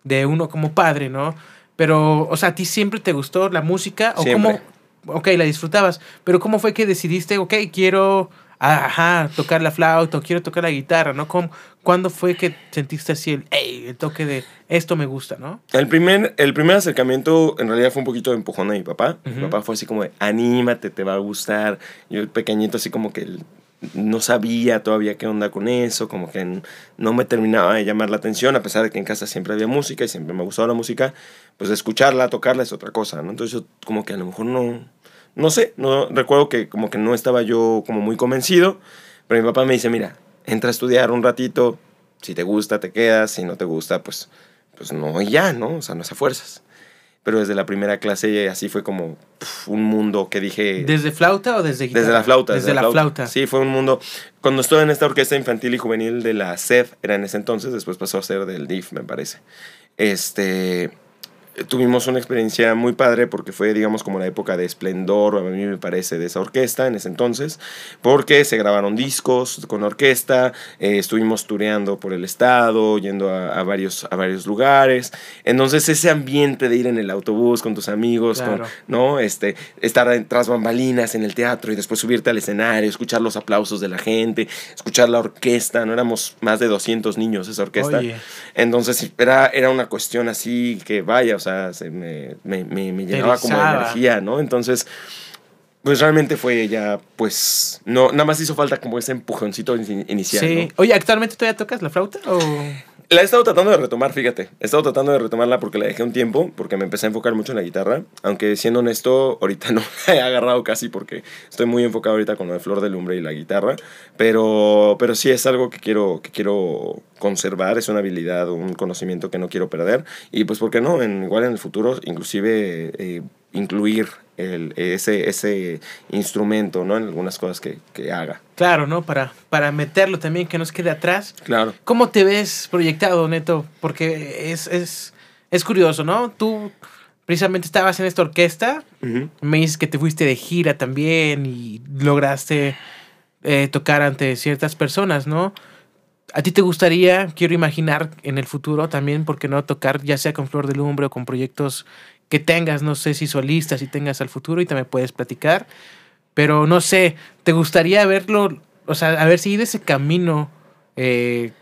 [SPEAKER 1] de uno como padre, ¿no? Pero, o sea, ¿a ti siempre te gustó la música? ¿O
[SPEAKER 2] Siempre.
[SPEAKER 1] cómo? Ok, la disfrutabas, pero ¿cómo fue que decidiste, ok, quiero, ajá, tocar la flauta o quiero tocar la guitarra, ¿no? ¿Cómo, ¿Cuándo fue que sentiste así el, "Ey", el toque de esto me gusta, ¿no?
[SPEAKER 2] El primer, el primer acercamiento en realidad fue un poquito de empujón de mi papá. Mi
[SPEAKER 1] Ujú.
[SPEAKER 2] papá fue así como de, anímate, te va a gustar. Yo pequeñito así como que no sabía todavía qué onda con eso, como que no me terminaba de llamar la atención, a pesar de que en casa siempre había música y siempre me gustaba la música, pues escucharla, tocarla es otra cosa, ¿no? Entonces yo como que a lo mejor no, no sé, no recuerdo que como que no estaba yo como muy convencido, pero mi papá me dice, mira, entra a estudiar un ratito, si te gusta te quedas, si no te gusta pues, pues no, y ya, ¿no? O sea, no se fuerzas. Pero desde la primera clase así fue como un mundo que dije...
[SPEAKER 1] ¿Desde flauta o desde guitarra?
[SPEAKER 2] Desde la flauta.
[SPEAKER 1] Desde, la flauta.
[SPEAKER 2] Sí, fue un mundo... Cuando estuve en esta orquesta infantil y juvenil de la SED, era en ese entonces, después pasó a ser del DIF, me parece. Este tuvimos una experiencia muy padre porque fue, digamos, como la época de esplendor, a mí me parece, de esa orquesta en ese entonces, porque se grabaron discos con orquesta, eh, estuvimos tureando por el estado, yendo a, a, varios, a varios lugares. Entonces, ese ambiente de ir en el autobús con tus amigos,
[SPEAKER 1] Claro.
[SPEAKER 2] con, ¿no? Este, estar tras bambalinas en el teatro y después subirte al escenario, escuchar los aplausos de la gente, escuchar la orquesta, no éramos más de 200 niños esa orquesta.
[SPEAKER 1] Oye.
[SPEAKER 2] Entonces era, era una cuestión así que vaya, o sea, se me, me, me, me llenaba como de energía, ¿no? Entonces, pues realmente fue ya, pues, no, nada más hizo falta como ese empujoncito in- inicial,
[SPEAKER 1] Sí.
[SPEAKER 2] ¿no?
[SPEAKER 1] Oye, ¿actualmente todavía tocas la flauta? O...
[SPEAKER 2] La he estado tratando de retomar, fíjate. He estado tratando de retomarla porque la dejé un tiempo, porque me empecé a enfocar mucho en la guitarra. Aunque siendo honesto, ahorita no la he agarrado casi porque estoy muy enfocado ahorita con lo de Flor de Lumbre y la guitarra. Pero, pero sí es algo que quiero, que quiero conservar, es una habilidad, un conocimiento que no quiero perder. Y pues, ¿por qué no? En, igual en el futuro, inclusive eh, incluir el, ese, ese instrumento, ¿no? En algunas cosas que, que haga.
[SPEAKER 1] Claro, ¿no? Para, para meterlo también, que nos quede atrás.
[SPEAKER 2] Claro.
[SPEAKER 1] ¿Cómo te ves proyectado, Neto? Porque es, es, es curioso, ¿no? Tú precisamente estabas en esta orquesta, me dices que te fuiste de gira también y lograste eh, tocar ante ciertas personas, ¿no? ¿A ti te gustaría, quiero imaginar, en el futuro también, por qué no tocar ya sea con Flor de Lumbre o con proyectos que tengas, no sé si solistas, si tengas al futuro y también puedes platicar, pero no sé, ¿te gustaría verlo, o sea, haber seguido ese camino eh,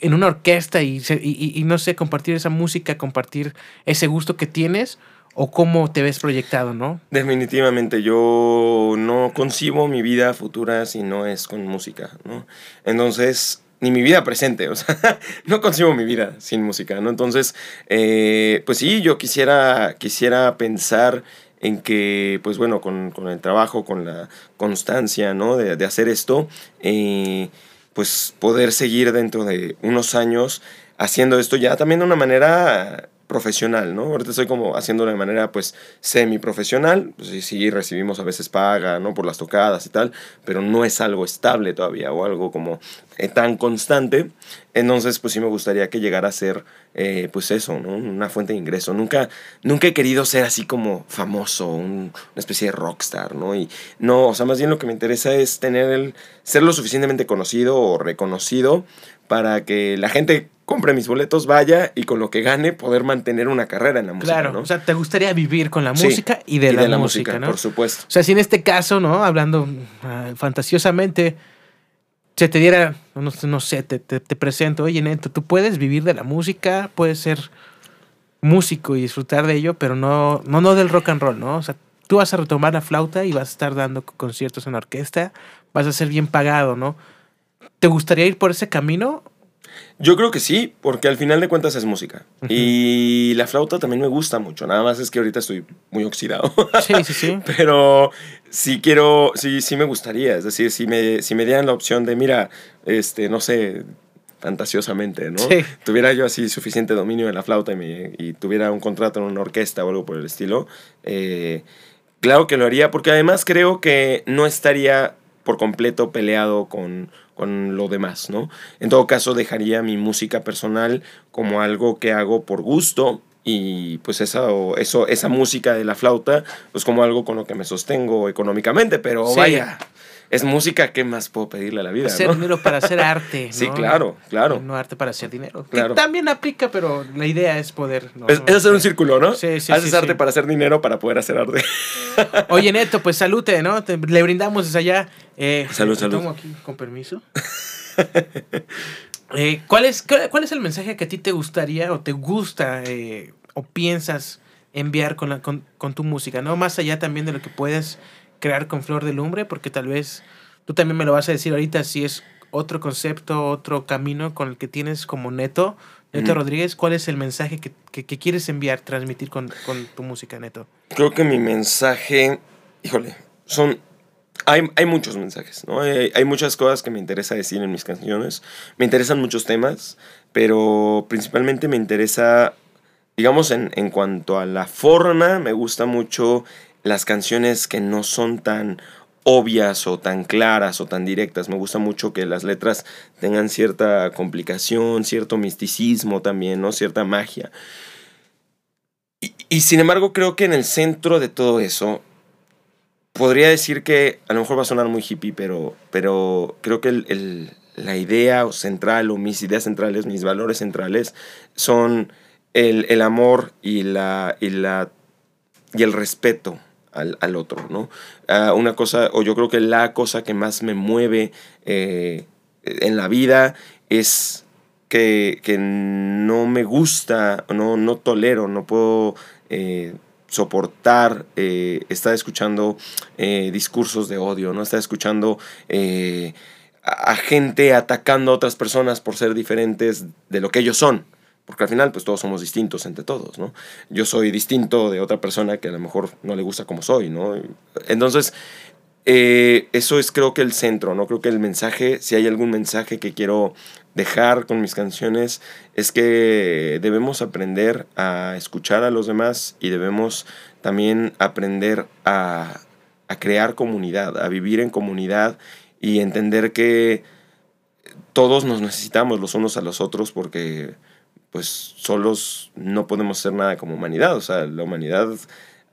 [SPEAKER 1] en una orquesta y, y no sé, compartir esa música, compartir ese gusto que tienes? ¿O cómo te ves proyectado, no?
[SPEAKER 2] Definitivamente, yo no concibo mi vida futura si no es con música, ¿no? Entonces, ni mi vida presente, o sea, no concibo mi vida sin música, ¿no? Entonces, eh, pues sí, yo quisiera, quisiera pensar en que, pues bueno, con, con el trabajo, con la constancia, ¿no? De, de hacer esto, eh, pues poder seguir dentro de unos años haciendo esto ya también de una manera profesional, ¿no? Ahorita estoy como haciéndolo de manera pues semi-profesional, pues sí, recibimos a veces paga, ¿no? Por las tocadas y tal, pero no es algo estable todavía o algo como eh, tan constante. Entonces pues sí me gustaría que llegara a ser eh, pues eso, ¿no? Una fuente de ingreso. Nunca, nunca he querido ser así como famoso, un- una especie de rockstar, ¿no? Y no, o sea, más bien lo que me interesa es tener el, ser lo suficientemente conocido o reconocido para que la gente compre mis boletos, vaya y con lo que gane poder mantener una carrera en la música,
[SPEAKER 1] Claro,
[SPEAKER 2] ¿no?
[SPEAKER 1] o sea, te gustaría vivir con la
[SPEAKER 2] Sí,
[SPEAKER 1] música y de, la, música, ¿no?
[SPEAKER 2] por supuesto.
[SPEAKER 1] O sea, si en este caso, ¿no? Hablando ah, fantasiosamente, se te diera, no, sé- no sé, te, te- te presento, oye, Neto, tú puedes vivir de la música, puedes ser músico y disfrutar de ello, pero no, no, no del rock and roll, ¿no? O sea, tú vas a retomar la flauta y vas a estar dando conciertos en la orquesta, vas a ser bien pagado, ¿no? ¿Te gustaría ir por ese camino?
[SPEAKER 2] Yo creo que sí, porque al final de cuentas es música. Y la flauta también me gusta mucho, nada más es que ahorita estoy muy oxidado.
[SPEAKER 1] Sí, sí, sí.
[SPEAKER 2] Pero sí quiero, sí, sí me gustaría. Es decir, si me, si me dieran la opción de, mira, este, no sé, fantasiosamente, ¿no?
[SPEAKER 1] Sí.
[SPEAKER 2] Tuviera yo así suficiente dominio de la flauta y, me- y tuviera un contrato en una orquesta o algo por el estilo, eh, claro que lo haría, porque además creo que no estaría por completo peleado con, con lo demás, ¿no? En todo caso, dejaría mi música personal como algo que hago por gusto y pues esa, o eso, esa música de la flauta, pues como algo con lo que me sostengo económicamente, pero
[SPEAKER 1] Sí.
[SPEAKER 2] vaya, es música, ¿qué más puedo pedirle a la vida?
[SPEAKER 1] Hacer
[SPEAKER 2] ¿no?
[SPEAKER 1] dinero para hacer arte.
[SPEAKER 2] Sí,
[SPEAKER 1] ¿no?
[SPEAKER 2] claro, claro.
[SPEAKER 1] No arte para hacer dinero. Que también aplica, pero la idea es poder. ¿no?
[SPEAKER 2] Es, es hacer un círculo, ¿no?
[SPEAKER 1] Sí, sí,
[SPEAKER 2] Haces
[SPEAKER 1] sí,
[SPEAKER 2] arte
[SPEAKER 1] sí.
[SPEAKER 2] para hacer dinero para poder hacer arte.
[SPEAKER 1] Oye, Neto, pues salute, ¿no? Te- le brindamos desde allá. Eh,
[SPEAKER 2] Salud,
[SPEAKER 1] te
[SPEAKER 2] salud.
[SPEAKER 1] tomo aquí, con permiso. Eh, ¿cuál, es, cuál, cuál es el mensaje que a ti te gustaría o te gusta eh, o piensas enviar con, la, con, con tu música? ¿no? Más allá también de lo que puedes crear con Flor de Lumbre, porque tal vez tú también me lo vas a decir ahorita si es otro concepto, otro camino con el que tienes como Neto. Neto. Rodríguez, ¿cuál es el mensaje que, que- que quieres enviar, transmitir con, con tu música, Neto?
[SPEAKER 2] Creo que mi mensaje híjole, son hay, hay, muchos mensajes, ¿no? Hay, hay, muchas cosas que me interesa decir en mis canciones. Me interesan muchos temas, pero principalmente me interesa, digamos, en, en cuanto a la forma, me gusta mucho las canciones que no son tan obvias o tan claras o tan directas. Me gusta mucho que las letras tengan cierta complicación, cierto misticismo también, ¿no? Cierta magia. Y, sin embargo creo que en el centro de todo eso podría decir que a lo mejor va a sonar muy hippie, pero, pero creo que el, la idea central o mis ideas centrales, mis valores centrales son el, el amor y, la, y, la, y el respeto al, al otro, ¿no? Uh, una cosa, o yo creo que la cosa que más me mueve eh, en la vida es que, que, no me gusta, no, no tolero, no puedo... Eh, soportar eh, estar escuchando discursos de odio, ¿no? Estar escuchando a, gente atacando a otras personas por ser diferentes de lo que ellos son. Porque al final, pues todos somos distintos entre todos, ¿no? Yo soy distinto de otra persona que a lo mejor no le gusta como soy, ¿no? Entonces, eso es creo que el centro, ¿no? Creo que el mensaje, si hay algún mensaje que quiero dejar con mis canciones es que debemos aprender a escuchar a los demás y debemos también aprender a, a crear comunidad, a vivir en comunidad y entender que todos nos necesitamos los unos a los otros porque pues solos no podemos hacer nada como humanidad. O sea, la humanidad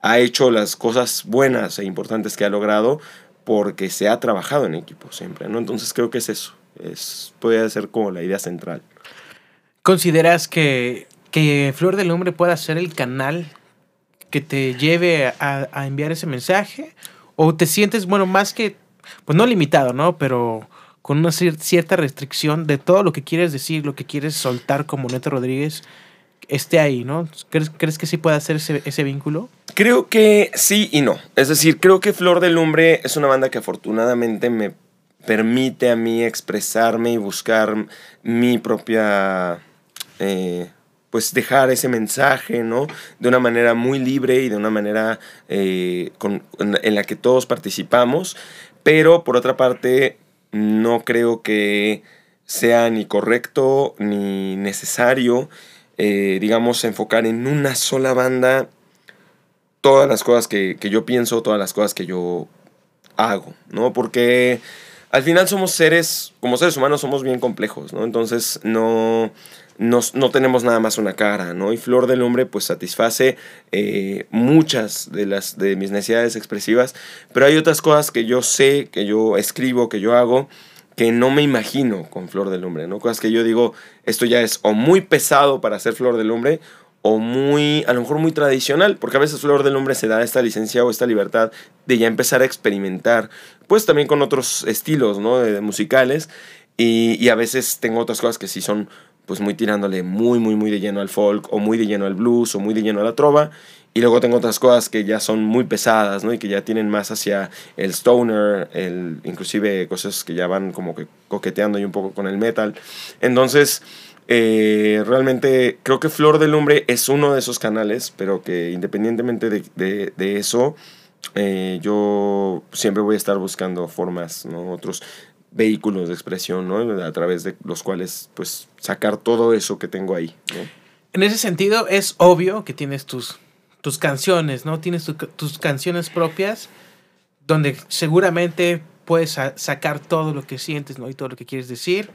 [SPEAKER 2] ha hecho las cosas buenas e importantes que ha logrado porque se ha trabajado en equipo siempre, ¿no? Entonces creo que es eso. Es, puede ser como la idea central.
[SPEAKER 1] ¿Consideras que, que Flor del Hombre pueda ser el canal que te lleve a, a, enviar ese mensaje? ¿O te sientes, bueno, más que, pues no limitado, ¿no? Pero con una cierta restricción de todo lo que quieres decir, lo que quieres soltar como Neto Rodríguez, esté ahí, ¿no? ¿Crees, ¿crees que sí puede hacer ese, vínculo?
[SPEAKER 2] Creo que sí y no. Es decir, creo que Flor del Lumbre es una banda que afortunadamente me permite a mí expresarme y buscar mi propia, eh, pues dejar ese mensaje, ¿no? De una manera muy libre y de una manera eh, en la que todos participamos, pero por otra parte no creo que sea ni correcto ni necesario, eh, digamos, enfocar en una sola banda todas las cosas que, que yo pienso, todas las cosas que yo hago, ¿no? Porque al final somos seres, como seres humanos somos bien complejos, ¿no? Entonces no, no, tenemos nada más una cara, ¿no? Y Flor del Hombre pues satisface eh, muchas de, las, de mis necesidades expresivas, pero hay otras cosas que yo sé, que yo escribo, que yo hago, que no me imagino con Flor del Hombre, ¿no? Cosas que yo digo, esto ya es o muy pesado para hacer Flor del Hombre o muy, a lo mejor muy tradicional, porque a veces Flor del Hombre se da esta licencia o esta libertad de ya empezar a experimentar, pues también con otros estilos, ¿no? De, de musicales, y, y, a veces tengo otras cosas que sí son, pues muy tirándole muy, muy, muy de lleno al folk, o muy de lleno al blues, o muy de lleno a la trova, y luego tengo otras cosas que ya son muy pesadas, ¿no? Y que ya tienen más hacia el stoner, el, inclusive cosas que ya van como que coqueteando y un poco con el metal. Entonces, eh, realmente creo que Flor del Lumbre es uno de esos canales, pero que independientemente de, de, eso, eh, yo siempre voy a estar buscando formas, ¿no? otros vehículos de expresión, ¿no? a través de los cuales pues sacar todo eso que tengo ahí.
[SPEAKER 1] En ese sentido es obvio que tienes tus, tus canciones, ¿no? Tienes tu, tus canciones propias donde seguramente puedes sa sacar todo lo que sientes, ¿no? Y todo lo que quieres decir.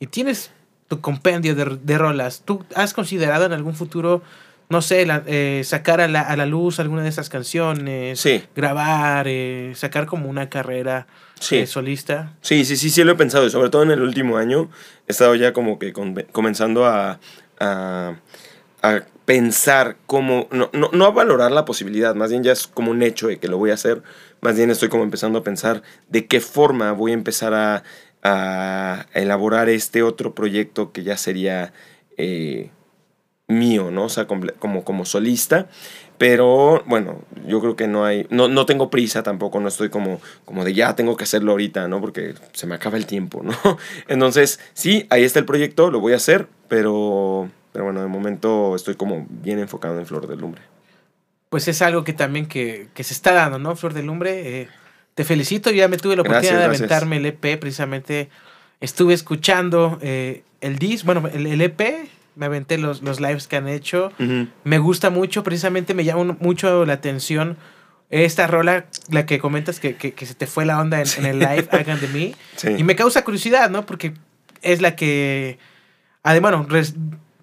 [SPEAKER 1] Y tienes tu compendio de, de, rolas. ¿Tú has considerado en algún futuro, no sé, la, eh, sacar a la, a la, luz alguna de esas canciones?
[SPEAKER 2] Sí.
[SPEAKER 1] Grabar, eh, sacar como una carrera
[SPEAKER 2] sí.
[SPEAKER 1] eh, solista.
[SPEAKER 2] Sí, sí, sí, sí lo he pensado. Y sobre todo en el último año he estado ya como que con, comenzando a, a, a, pensar cómo, no, no, no a valorar la posibilidad, más bien ya es como un hecho de que lo voy a hacer. Más bien estoy como empezando a pensar de qué forma voy a empezar a a elaborar este otro proyecto que ya sería eh, mío, ¿no? O sea, como, como solista. Pero bueno, yo creo que no hay, no, no tengo prisa tampoco, no estoy como, como de ya tengo que hacerlo ahorita, ¿no? Porque se me acaba el tiempo, ¿no? Entonces, sí, ahí está el proyecto, lo voy a hacer, pero, pero bueno, de momento estoy como bien enfocado en Flor del Lumbre.
[SPEAKER 1] pues es algo que también que, que se está dando, ¿no? Flor de Lumbre, eh, te felicito, ya me tuve la oportunidad
[SPEAKER 2] Gracias,
[SPEAKER 1] de
[SPEAKER 2] gracias.
[SPEAKER 1] aventarme el EP, precisamente estuve escuchando eh, el disc, bueno, el, el EP, me aventé los, los lives que han hecho, me gusta mucho, precisamente me llama mucho la atención esta rola, la que comentas que, que, que se te fue la onda en, en el live, Hagan de mí,
[SPEAKER 2] Sí.
[SPEAKER 1] y me causa curiosidad, ¿no? Porque es la que, además, bueno, res-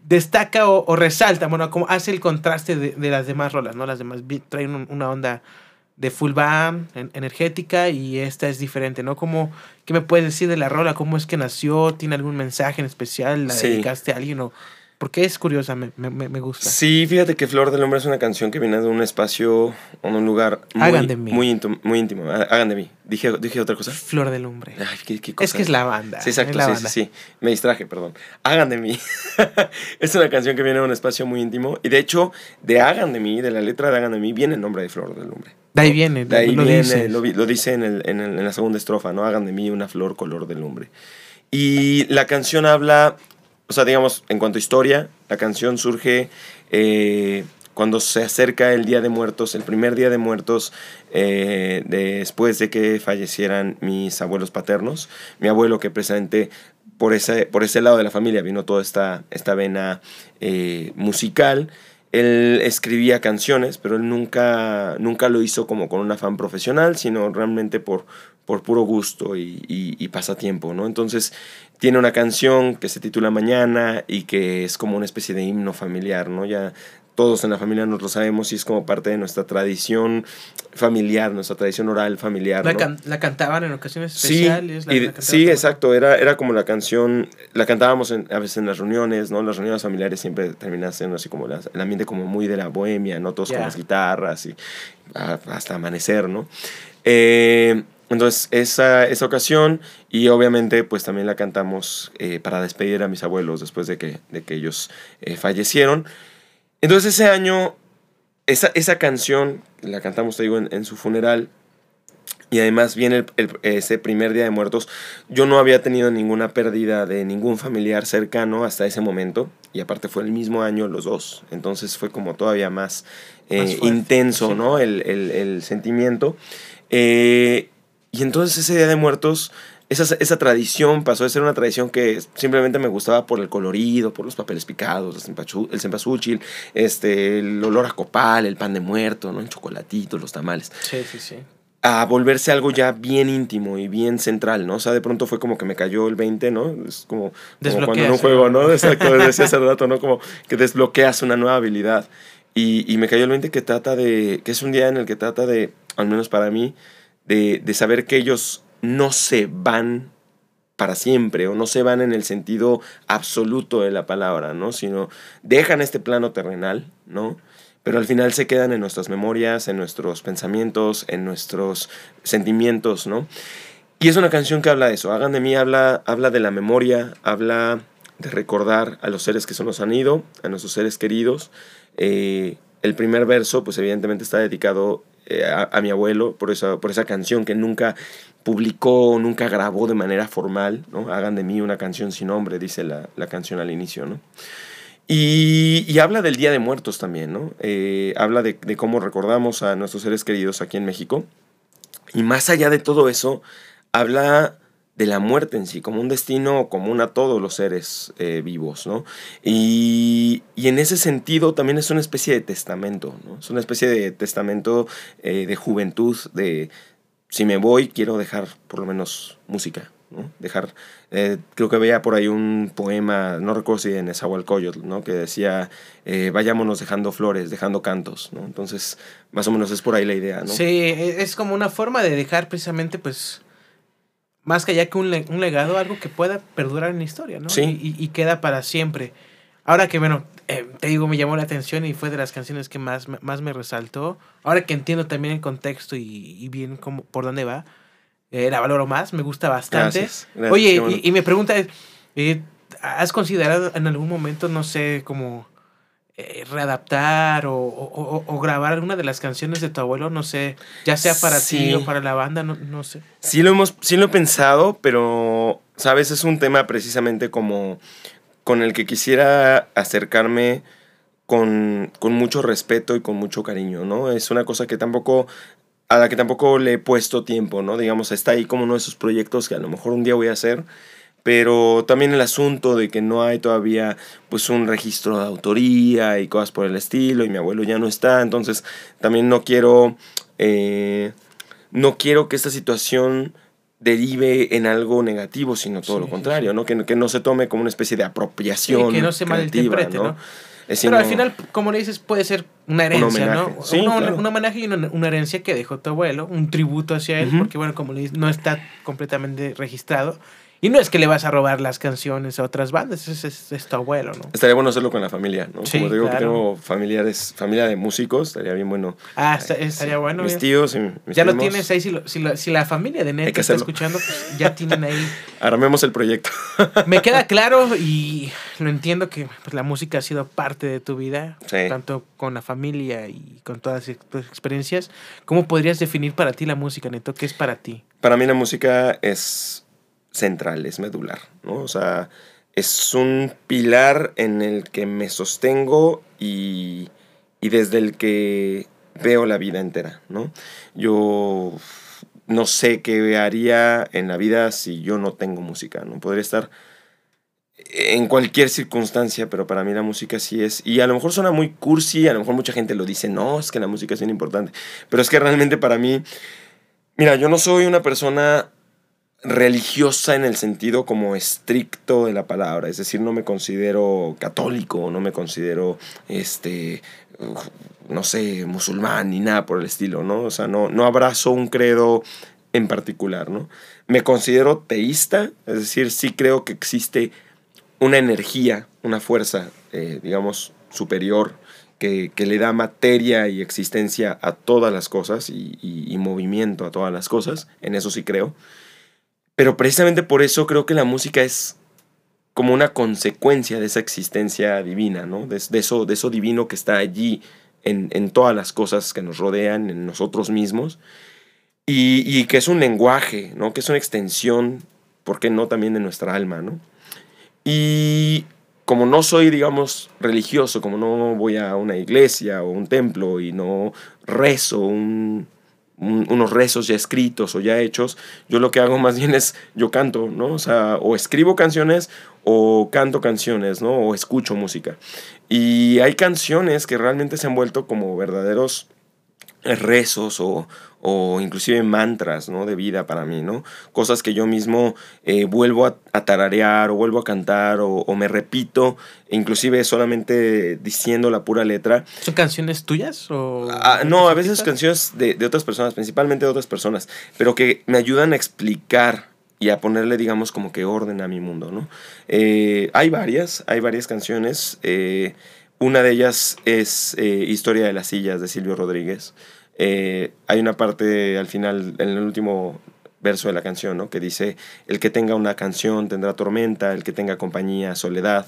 [SPEAKER 1] destaca o, o resalta, bueno, como hace el contraste de, de las demás rolas, ¿no? Las demás traen un- una onda de full band, en- energética, y esta es diferente, ¿no? Como, ¿Qué me puedes decir de la rola? ¿Cómo es que nació? ¿Tiene algún mensaje en especial? ¿La
[SPEAKER 2] Sí.
[SPEAKER 1] dedicaste a alguien? O, porque es curiosa, me, me, me gusta.
[SPEAKER 2] Sí, fíjate que Flor del Hombre es una canción que viene de un espacio o de un lugar muy,
[SPEAKER 1] Hagan de mí.
[SPEAKER 2] muy íntimo. Muy íntimo. Ha- Hagan de mí. ¿Dije, dije otra cosa?
[SPEAKER 1] Flor de lumbre.
[SPEAKER 2] Ay, qué, qué
[SPEAKER 1] es
[SPEAKER 2] cosa.
[SPEAKER 1] que es la banda.
[SPEAKER 2] Sí, exacto,
[SPEAKER 1] es
[SPEAKER 2] sí,
[SPEAKER 1] banda.
[SPEAKER 2] sí, sí. Me distraje, perdón. Hagan de mí. es una canción que viene de un espacio muy íntimo. Y de hecho, de Hagan de mí, de la letra de Hagan de mí, viene el nombre de Flor del Hombre.
[SPEAKER 1] De ahí viene,
[SPEAKER 2] De ahí
[SPEAKER 1] lo
[SPEAKER 2] viene,
[SPEAKER 1] dices.
[SPEAKER 2] lo, lo dice en, el- en el- en la segunda estrofa, ¿no? Hagan de mí una flor color de lumbre. Y la canción habla, o sea, digamos, en cuanto a historia, la canción surge eh, cuando se acerca el Día de Muertos, el primer Día de Muertos, eh, después de que fallecieran mis abuelos paternos. Mi abuelo que precisamente por ese, por ese lado de la familia vino toda esta, esta vena eh, musical. Él escribía canciones, pero él nunca, nunca lo hizo como con un afán profesional, sino realmente por, por puro gusto y, y- y pasatiempo, ¿no? Entonces tiene una canción que se titula Mañana y que es como una especie de himno familiar, ¿no? Ya todos en la familia nos lo sabemos y es como parte de nuestra tradición familiar, nuestra tradición oral familiar,
[SPEAKER 1] La,
[SPEAKER 2] ¿no?
[SPEAKER 1] can- la cantaban en ocasiones
[SPEAKER 2] Sí,
[SPEAKER 1] especiales. la-
[SPEAKER 2] y-
[SPEAKER 1] la
[SPEAKER 2] sí,
[SPEAKER 1] como-
[SPEAKER 2] exacto. Era, era como la canción, la cantábamos en- a veces en las reuniones, ¿no? Las reuniones familiares siempre terminan siendo así como las- el ambiente como muy de la bohemia, ¿no? Todos con las guitarras y a- hasta amanecer, ¿no? Eh, entonces, esa, esa ocasión y obviamente pues también la cantamos eh, para despedir a mis abuelos después de que, de que ellos eh, fallecieron. Entonces ese año, esa, esa canción, la cantamos, te digo, en, en su funeral, y además viene el- el- ese primer Día de Muertos. Yo no había tenido ninguna pérdida de ningún familiar cercano hasta ese momento. Y aparte fue el mismo año los dos. Entonces fue como todavía más, eh,
[SPEAKER 1] Más fuerte,
[SPEAKER 2] intenso,
[SPEAKER 1] sí.
[SPEAKER 2] ¿no? El, el- el sentimiento. Eh, y entonces ese Día de Muertos, esa, esa tradición pasó de ser una tradición que simplemente me gustaba por el colorido, por los papeles picados, el cempasúchil, este, el olor a copal, el pan de muerto, ¿no? El chocolatito, los tamales
[SPEAKER 1] Sí, sí, sí.
[SPEAKER 2] a volverse algo ya bien íntimo y bien central, ¿no? O sea, de pronto fue como que me cayó el 20, ¿no? Es como, como cuando en un juego,
[SPEAKER 1] ¿no?
[SPEAKER 2] ¿no? Exacto, decía hace rato, ¿no? Como que desbloqueas una nueva habilidad. Y, y me cayó el 20 que trata de, que es un día en el que trata de, al menos para mí, de, de saber que ellos no se van para siempre o no se van en el sentido absoluto de la palabra, ¿no? Sino dejan este plano terrenal, ¿no? Pero al final se quedan en nuestras memorias, en nuestros pensamientos, en nuestros sentimientos, ¿no? Y es una canción que habla de eso. Hagan de mí habla, habla de la memoria, habla de recordar a los seres que se nos han ido, a nuestros seres queridos. Eh, el primer verso, pues evidentemente está dedicado eh, a, a mi abuelo por esa, por esa canción que nunca publicó, nunca grabó de manera formal, ¿no? Hagan de mí una canción sin nombre, dice la, la canción al inicio, ¿no? Y, y habla del Día de Muertos también, ¿no? Eh, habla de, de cómo recordamos a nuestros seres queridos aquí en México. Y más allá de todo eso, habla de la muerte en sí, como un destino común a todos los seres eh, vivos, ¿no? Y, y en ese sentido también es una especie de testamento, ¿no? Es una especie de testamento eh, de juventud, de si me voy, quiero dejar por lo menos música, ¿no? Dejar, eh, creo que veía por ahí un poema, no recuerdo si en Esahualcoyotl, ¿no? Que decía, eh, vayámonos dejando flores, dejando cantos, ¿no? Entonces, más o menos es por ahí la idea, ¿no?
[SPEAKER 1] Sí, e- es como una forma de dejar precisamente, pues, más que allá que un, le- un legado, algo que pueda perdurar en la historia, ¿no?
[SPEAKER 2] Sí.
[SPEAKER 1] Y, y- y queda para siempre. Ahora que, bueno, eh, te digo, me llamó la atención y fue de las canciones que más, me- más me resaltó. Ahora que entiendo también el contexto y, y bien cómo, por dónde va, eh, la valoro más, me gusta bastante.
[SPEAKER 2] Gracias, gracias,
[SPEAKER 1] Oye,
[SPEAKER 2] bueno.
[SPEAKER 1] y, y me pregunta, eh, ¿has considerado en algún momento, no sé, como eh, readaptar o, o- o- grabar alguna de las canciones de tu abuelo? No sé, ya sea para ti o para la banda, no, no sé.
[SPEAKER 2] Sí lo hemos, sí lo he pensado, pero, ¿sabes? Es un tema precisamente como con el que quisiera acercarme con, con mucho respeto y con mucho cariño, ¿no? Es una cosa que tampoco a la que tampoco le he puesto tiempo, ¿no? Digamos, está ahí como uno de esos proyectos que a lo mejor un día voy a hacer, pero también el asunto de que no hay todavía pues un registro de autoría y cosas por el estilo y mi abuelo ya no está, entonces también no quiero, eh, no quiero que esta situación derive en algo negativo, sino todo lo contrario, ¿no? Que, que, no se tome como una especie de apropiación.
[SPEAKER 1] que no se malinterprete, ¿no? ¿no? Pero al final, como le dices, puede ser una herencia, ¿no? Sí, un, un, homenaje y una, herencia que dejó tu abuelo, un tributo hacia él, porque bueno, como le dices, no está completamente registrado. Y no es que le vas a robar las canciones a otras bandas, es, es, tu abuelo, ¿no?
[SPEAKER 2] Estaría bueno hacerlo con la familia, ¿no? Como digo que tengo familiares, familia de músicos, estaría bien bueno.
[SPEAKER 1] Ah, estaría bueno.
[SPEAKER 2] Mis tíos y mis
[SPEAKER 1] Ya lo tienes ahí, si, si, la familia de Neto está escuchando, pues ya tienen ahí.
[SPEAKER 2] Armemos el proyecto.
[SPEAKER 1] Me queda claro y lo entiendo que pues, la música ha sido parte de tu vida, tanto con la familia y con todas tus experiencias. ¿Cómo podrías definir para ti la música, Neto? ¿Qué es para ti?
[SPEAKER 2] Para mí la música es central, es medular, ¿no? O sea, es un pilar en el que me sostengo y, y desde el que veo la vida entera, ¿no? Yo no sé qué haría en la vida si yo no tengo música, ¿no? Podría estar en cualquier circunstancia, pero para mí la música sí es, y a lo mejor suena muy cursi, a lo mejor mucha gente lo dice, no, es que la música es bien importante, pero es que realmente para mí, mira, yo no soy una persona religiosa en el sentido como estricto de la palabra, es decir, no me considero católico, no me considero, este, no sé, musulmán ni nada por el estilo, ¿no? O sea, no, no abrazo un credo en particular, ¿no? Me considero teísta, es decir, sí creo que existe una energía, una fuerza, eh, digamos, superior que, le da materia y existencia a todas las cosas y movimiento a todas las cosas, en eso sí creo. Pero precisamente por eso creo que la música es como una consecuencia de esa existencia divina, ¿no? De, eso, de eso divino que está allí en, todas las cosas que nos rodean, en nosotros mismos, y, que es un lenguaje, ¿no? Que es una extensión, ¿por qué no también de nuestra alma, ¿no? Y como no soy, digamos, religioso, como no voy a una iglesia o un templo y no rezo un, unos rezos ya escritos o ya hechos, yo lo que hago más bien es, yo canto, ¿no? O sea, o escribo canciones o canto canciones, ¿no? O escucho música. Y hay canciones que realmente se han vuelto como verdaderos rezos o, o inclusive mantras, ¿no? De vida para mí, ¿no? Cosas que yo mismo eh, vuelvo a, tararear o vuelvo a cantar o, me repito, inclusive solamente diciendo la pura letra.
[SPEAKER 1] ¿Son canciones tuyas o...?
[SPEAKER 2] Ah, no, a veces canciones de, otras personas, principalmente de otras personas, pero que me ayudan a explicar y a ponerle, digamos, como que orden a mi mundo, ¿no? Eh, hay varias, hay varias canciones. Eh, una de ellas es Historia de las sillas de Silvio Rodríguez. Eh, hay una parte al final, en el último verso de la canción, ¿no? que dice, el que tenga una canción tendrá tormenta, el que tenga compañía, soledad,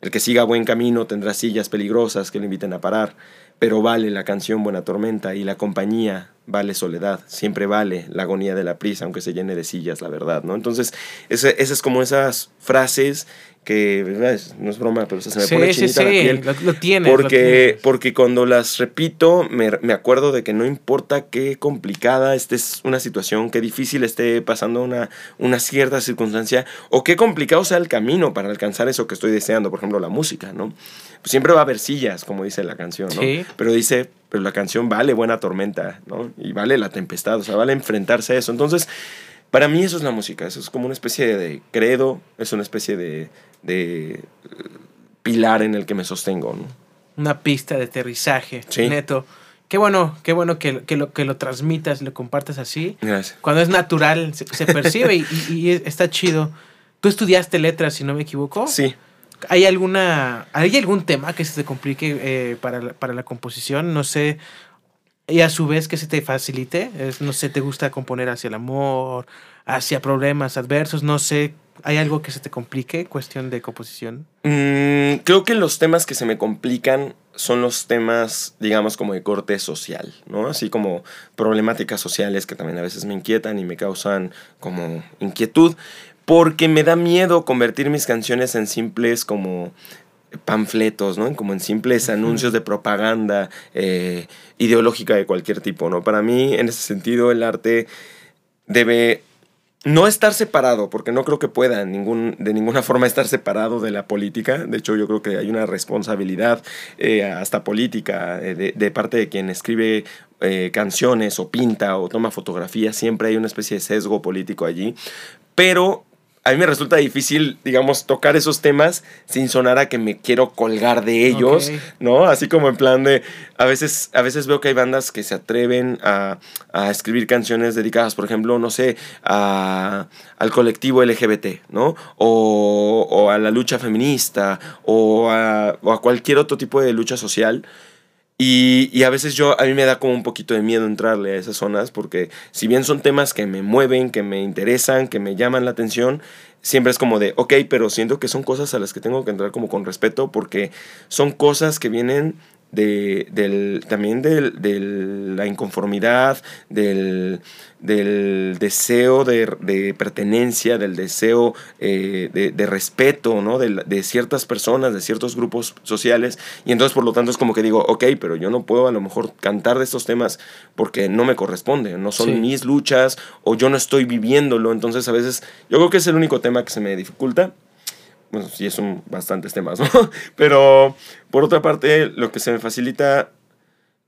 [SPEAKER 2] el que siga buen camino tendrá sillas peligrosas que lo inviten a parar, pero vale la canción buena tormenta y la compañía vale soledad, siempre vale la agonía de la prisa, aunque se llene de sillas, la verdad, ¿no? Entonces, esas es como esas frases que no es broma, pero se me pone chinita la piel.
[SPEAKER 1] Lo, tiene,
[SPEAKER 2] porque, porque cuando las repito, me, me, acuerdo de que no importa qué complicada esté una situación, qué difícil esté pasando una, una cierta circunstancia, o qué complicado sea el camino para alcanzar eso que estoy deseando, por ejemplo, la música, ¿no? Pues siempre va a haber sillas, como dice la canción, ¿no? Pero dice, pero la canción vale buena tormenta, ¿no? Y vale la tempestad, o sea, vale enfrentarse a eso. Entonces, para mí eso es la música, eso es como una especie de credo, es una especie de, de pilar en el que me sostengo. ¿no?
[SPEAKER 1] Una pista de aterrizaje, neto. Qué bueno, qué bueno que, que, lo, que lo transmitas, lo compartas así.
[SPEAKER 2] Gracias.
[SPEAKER 1] Cuando es natural, se, percibe y, y, está chido. Tú estudiaste letras, si no me equivoco.
[SPEAKER 2] Sí.
[SPEAKER 1] ¿Hay alguna, hay algún tema que se te complique eh, para, la, para la composición? No sé, y a su vez que se te facilite. No sé, te gusta componer hacia el amor, hacia problemas adversos, no sé. ¿Hay algo que se te complique, cuestión de composición?
[SPEAKER 2] Mm, creo que los temas que se me complican son los temas, digamos, como de corte social, ¿no? Así como problemáticas sociales que también a veces me inquietan y me causan como inquietud, porque me da miedo convertir mis canciones en simples como panfletos, ¿no? Como en simples anuncios de propaganda eh, ideológica de cualquier tipo, ¿no? Para mí, en ese sentido, el arte debe no estar separado, porque no creo que pueda ningún, de ninguna forma estar separado de la política. De hecho, yo creo que hay una responsabilidad eh, hasta política eh, de, de, parte de quien escribe eh, canciones o pinta o toma fotografías. Siempre hay una especie de sesgo político allí. Pero a mí me resulta difícil, digamos, tocar esos temas sin sonar a que me quiero colgar de ellos, ¿no? Así como en plan de, a veces, a veces veo que hay bandas que se atreven a, a escribir canciones dedicadas, por ejemplo, no sé, a, al colectivo LGBT, ¿no? O, o a la lucha feminista, o a, o a cualquier otro tipo de lucha social. Y, y, a veces yo, a mí me da como un poquito de miedo entrarle a esas zonas porque si bien son temas que me mueven, que me interesan, que me llaman la atención, siempre es como de, ok, pero siento que son cosas a las que tengo que entrar como con respeto porque son cosas que vienen de, del, también de, de la inconformidad, del, del deseo de, de, pertenencia, del deseo eh, de, de, respeto, ¿no? De, de, ciertas personas, de ciertos grupos sociales. Y entonces, por lo tanto, es como que digo, ok, pero yo no puedo a lo mejor cantar de estos temas porque no me corresponde, no son sí. mis luchas o yo no estoy viviéndolo. Entonces, a veces, yo creo que es el único tema que se me dificulta bueno, sí son bastantes temas, ¿no? Pero por otra parte, lo que se me facilita,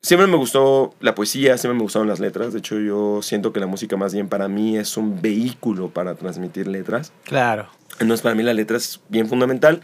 [SPEAKER 2] siempre me gustó la poesía, siempre me gustaron las letras, de hecho yo siento que la música más bien para mí es un vehículo para transmitir letras.
[SPEAKER 1] Claro.
[SPEAKER 2] Entonces para mí la letra es bien fundamental.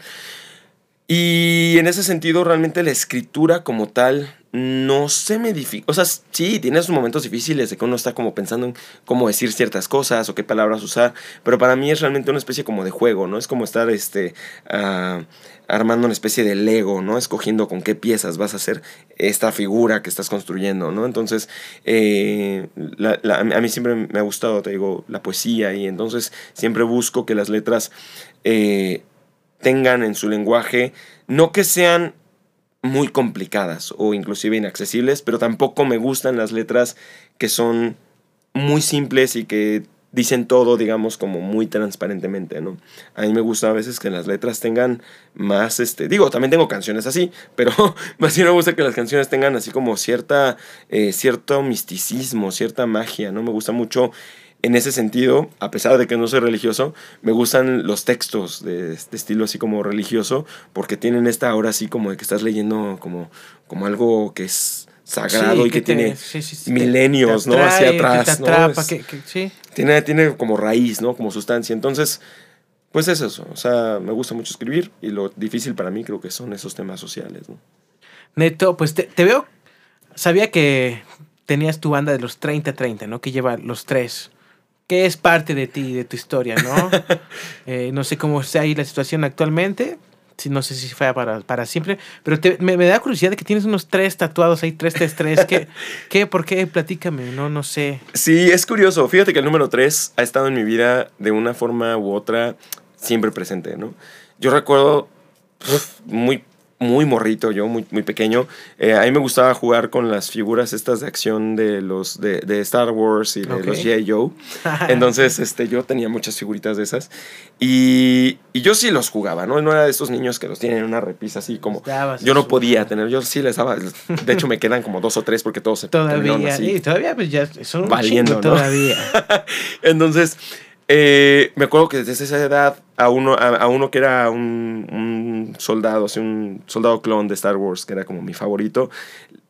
[SPEAKER 2] Y en ese sentido, realmente la escritura como tal no se me dificulta. O sea, sí, tiene sus momentos difíciles de que uno está como pensando en cómo decir ciertas cosas o qué palabras usar, pero para mí es realmente una especie como de juego, ¿no? Es como estar este, uh, armando una especie de Lego, ¿no? Escogiendo con qué piezas vas a hacer esta figura que estás construyendo, ¿no? Entonces, eh, la, a mí siempre me ha gustado, te digo, la poesía y entonces siempre busco que las letras... Eh, tengan en su lenguaje, no que sean muy complicadas o inclusive inaccesibles, pero tampoco me gustan las letras que son muy simples y que dicen todo, digamos, como muy transparentemente, ¿no? A mí me gusta a veces que las letras tengan más, este, digo, también tengo canciones así, pero más bien me gusta que las canciones tengan así como cierta, eh, cierto misticismo, cierta magia, ¿no? Me gusta mucho en ese sentido, a pesar de que no soy religioso, me gustan los textos de, de, estilo así como religioso, porque tienen esta aura así como de que estás leyendo como, como algo que es sagrado sí, y que, que te, tiene sí, sí, milenios, te, te atrae, ¿no? Hacia atrás,
[SPEAKER 1] te atrapa,
[SPEAKER 2] ¿no?
[SPEAKER 1] que, que.
[SPEAKER 2] Tiene, tiene como raíz, ¿no? Como sustancia. Entonces, pues es eso. O sea, me gusta mucho escribir y lo difícil para mí creo que son esos temas sociales, ¿no?
[SPEAKER 1] Neto, pues te, te veo, sabía que tenías tu banda de los 30-30, ¿no? Que lleva los tres que es parte de ti, de tu historia, ¿no? eh, no sé cómo está ahí la situación actualmente, si, no sé si fue para, para siempre, pero te, me, me, da curiosidad de que tienes unos tres tatuados ahí, tres, tres, tres. ¿Qué, qué, por qué? Platícame, no, no sé.
[SPEAKER 2] Sí, es curioso. Fíjate que el número tres ha estado en mi vida de una forma u otra siempre presente, ¿no? Yo recuerdo uf, muy muy morrito yo, muy, muy pequeño. Eh, a mí me gustaba jugar con las figuras estas de acción de los de, de Star Wars y de okay. los G.I. Joe. Entonces, este, yo tenía muchas figuritas de esas. Y, y, yo sí los jugaba, ¿no? No era de esos niños que los tienen en una repisa así como... Yo no podía tener, yo sí les daba... De hecho, me quedan como dos o tres porque todos se
[SPEAKER 1] Todavía, así, y todavía pues ya son
[SPEAKER 2] valiendo, ¿no?
[SPEAKER 1] todavía.
[SPEAKER 2] Entonces... Eh, me acuerdo que desde esa edad a uno, a, a uno que era un, un soldado, así un soldado clon de Star Wars, que era como mi favorito,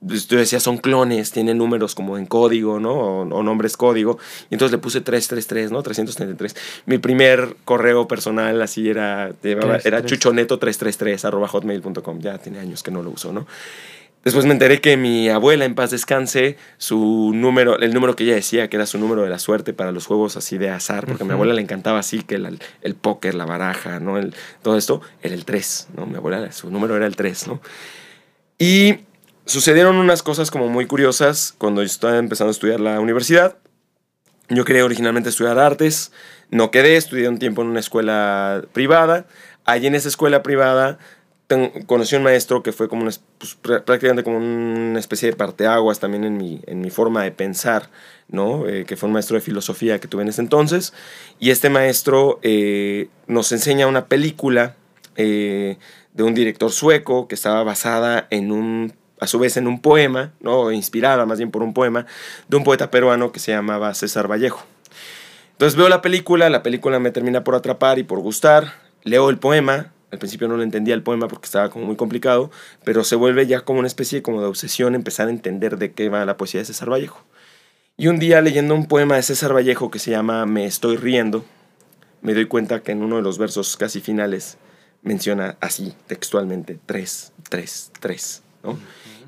[SPEAKER 2] pues, yo decía, son clones, tienen números como en código, ¿no? O, o, nombres código. Y entonces le puse 333, ¿no? 333. Mi primer correo personal así era, llevaba, 3, era chuchoneto333 arroba hotmail.com. Ya tiene años que no lo uso, ¿no? Después me enteré que mi abuela, en paz descanse, su número, el número que ella decía que era su número de la suerte para los juegos así de azar, porque uh -huh. a mi abuela le encantaba así que el, el póker, la baraja, ¿no? El, todo esto, era el 3, ¿no? Mi abuela, su número era el 3, ¿no? Y sucedieron unas cosas como muy curiosas cuando yo estaba empezando a estudiar la universidad. Yo quería originalmente estudiar artes, no quedé, estudié un tiempo en una escuela privada. Allí en esa escuela privada conocí un maestro que fue como una, pues, prácticamente como una especie de parteaguas también en mi, en mi forma de pensar, ¿no? Eh, que fue un maestro de filosofía que tuve en ese entonces. Y este maestro eh, nos enseña una película eh, de un director sueco que estaba basada en un, a su vez en un poema, ¿no? inspirada más bien por un poema, de un poeta peruano que se llamaba César Vallejo. Entonces veo la película, la película me termina por atrapar y por gustar, leo el poema, al principio no lo entendía el poema porque estaba como muy complicado, pero se vuelve ya como una especie como de obsesión empezar a entender de qué va la poesía de César Vallejo. Y un día leyendo un poema de César Vallejo que se llama Me estoy riendo, me doy cuenta que en uno de los versos casi finales menciona así textualmente, tres, tres, tres, ¿no?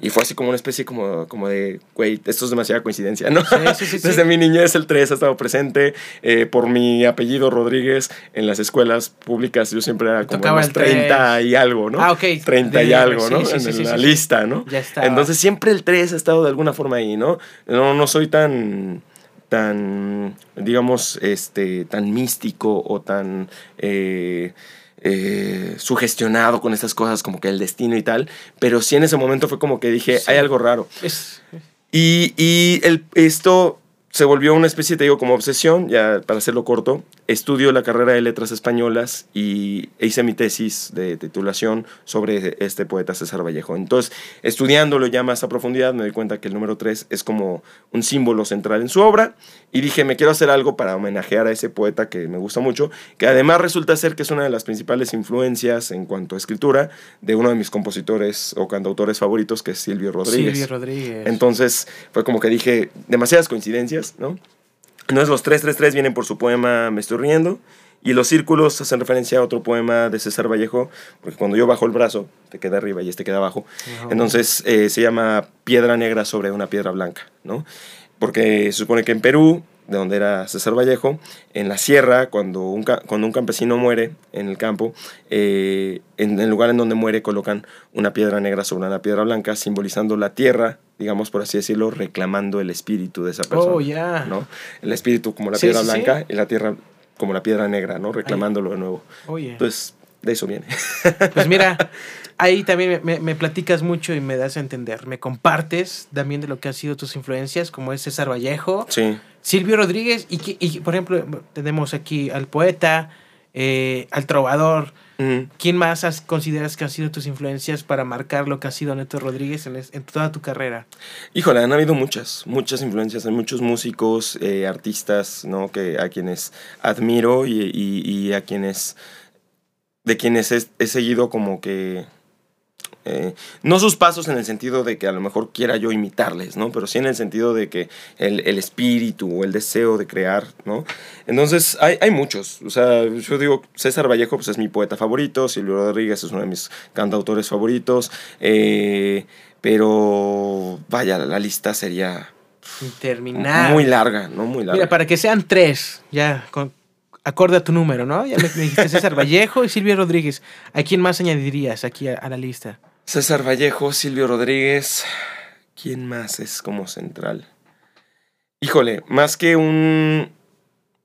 [SPEAKER 2] Y fue así como una especie como, como de, güey, esto es demasiada coincidencia, ¿no? Sí, sí, sí, Desde mi niñez el 3 ha estado presente. Eh, por mi apellido Rodríguez, en las escuelas públicas yo siempre era como unos 30 y algo, ¿no?
[SPEAKER 1] Ah, ok.
[SPEAKER 2] 30 y algo, ¿no? en la lista, ¿no? Ya está. Entonces siempre el 3 ha estado de alguna forma ahí, ¿no? No, no soy tan tan, digamos, este, tan místico o tan... Eh, eh, sugestionado con estas cosas como que el destino y tal, pero sí en ese momento fue como que dije, hay algo raro. Y, y el, esto se volvió una especie, te digo, como obsesión, ya para hacerlo corto, estudio la carrera de letras españolas y hice mi tesis de titulación sobre este poeta César Vallejo. Entonces, estudiándolo ya más a profundidad, me doy cuenta que el número 3 es como un símbolo central en su obra y dije, me quiero hacer algo para homenajear a ese poeta que me gusta mucho, que además resulta ser que es una de las principales influencias en cuanto a escritura de uno de mis compositores o cantautores favoritos, que es Silvio Rodríguez.
[SPEAKER 1] Silvio Rodríguez.
[SPEAKER 2] Entonces, fue como que dije, demasiadas coincidencias, ¿no? Entonces los 333 vienen por su poema Me estoy riendo y los círculos hacen referencia a otro poema de César Vallejo, porque cuando yo bajo el brazo, te queda arriba y este queda abajo. Entonces eh, se llama Piedra Negra sobre una piedra blanca, ¿no? Porque se supone que en Perú, de donde era César Vallejo, en la sierra, cuando un, cuando un campesino muere en el campo, eh, en el lugar en donde muere colocan una piedra negra sobre una piedra blanca, simbolizando la tierra digamos por así decirlo, reclamando el espíritu de esa persona.
[SPEAKER 1] Oh, ya.
[SPEAKER 2] ¿no? El espíritu como la piedra blanca y la tierra como la piedra negra, ¿no? Reclamándolo de nuevo.
[SPEAKER 1] Oye.
[SPEAKER 2] Entonces, de eso viene.
[SPEAKER 1] Pues mira, ahí también me, me, platicas mucho y me das a entender. Me compartes también de lo que han sido tus influencias, como es César Vallejo,
[SPEAKER 2] sí.
[SPEAKER 1] Silvio Rodríguez, y, y por ejemplo, tenemos aquí al poeta, eh, al trovador, ¿Quién más consideras que han sido tus influencias para marcar lo que ha sido Neto Rodríguez en, toda tu carrera?
[SPEAKER 2] Híjole, han habido muchas, muchas influencias. Hay muchos músicos, eh, artistas, ¿no? Que, a quienes admiro y, a quienes, de quienes he seguido como que eh, no sus pasos en el sentido de que a lo mejor quiera yo imitarles, ¿no? Pero sí en el sentido de que el, el espíritu o el deseo de crear, ¿no? Entonces, hay, hay, muchos. O sea, yo digo, César Vallejo pues, es mi poeta favorito, Silvio Rodríguez es uno de mis cantautores favoritos, eh, pero vaya, la lista sería...
[SPEAKER 1] Interminable.
[SPEAKER 2] Muy larga, ¿no? Muy larga.
[SPEAKER 1] Mira, para que sean tres, ya, con, acorde a tu número, ¿no? Ya me, dijiste César Vallejo y Silvio Rodríguez. ¿A quién más añadirías aquí a la lista?
[SPEAKER 2] César Vallejo, Silvio Rodríguez. ¿Quién más es como central? Híjole, más que un.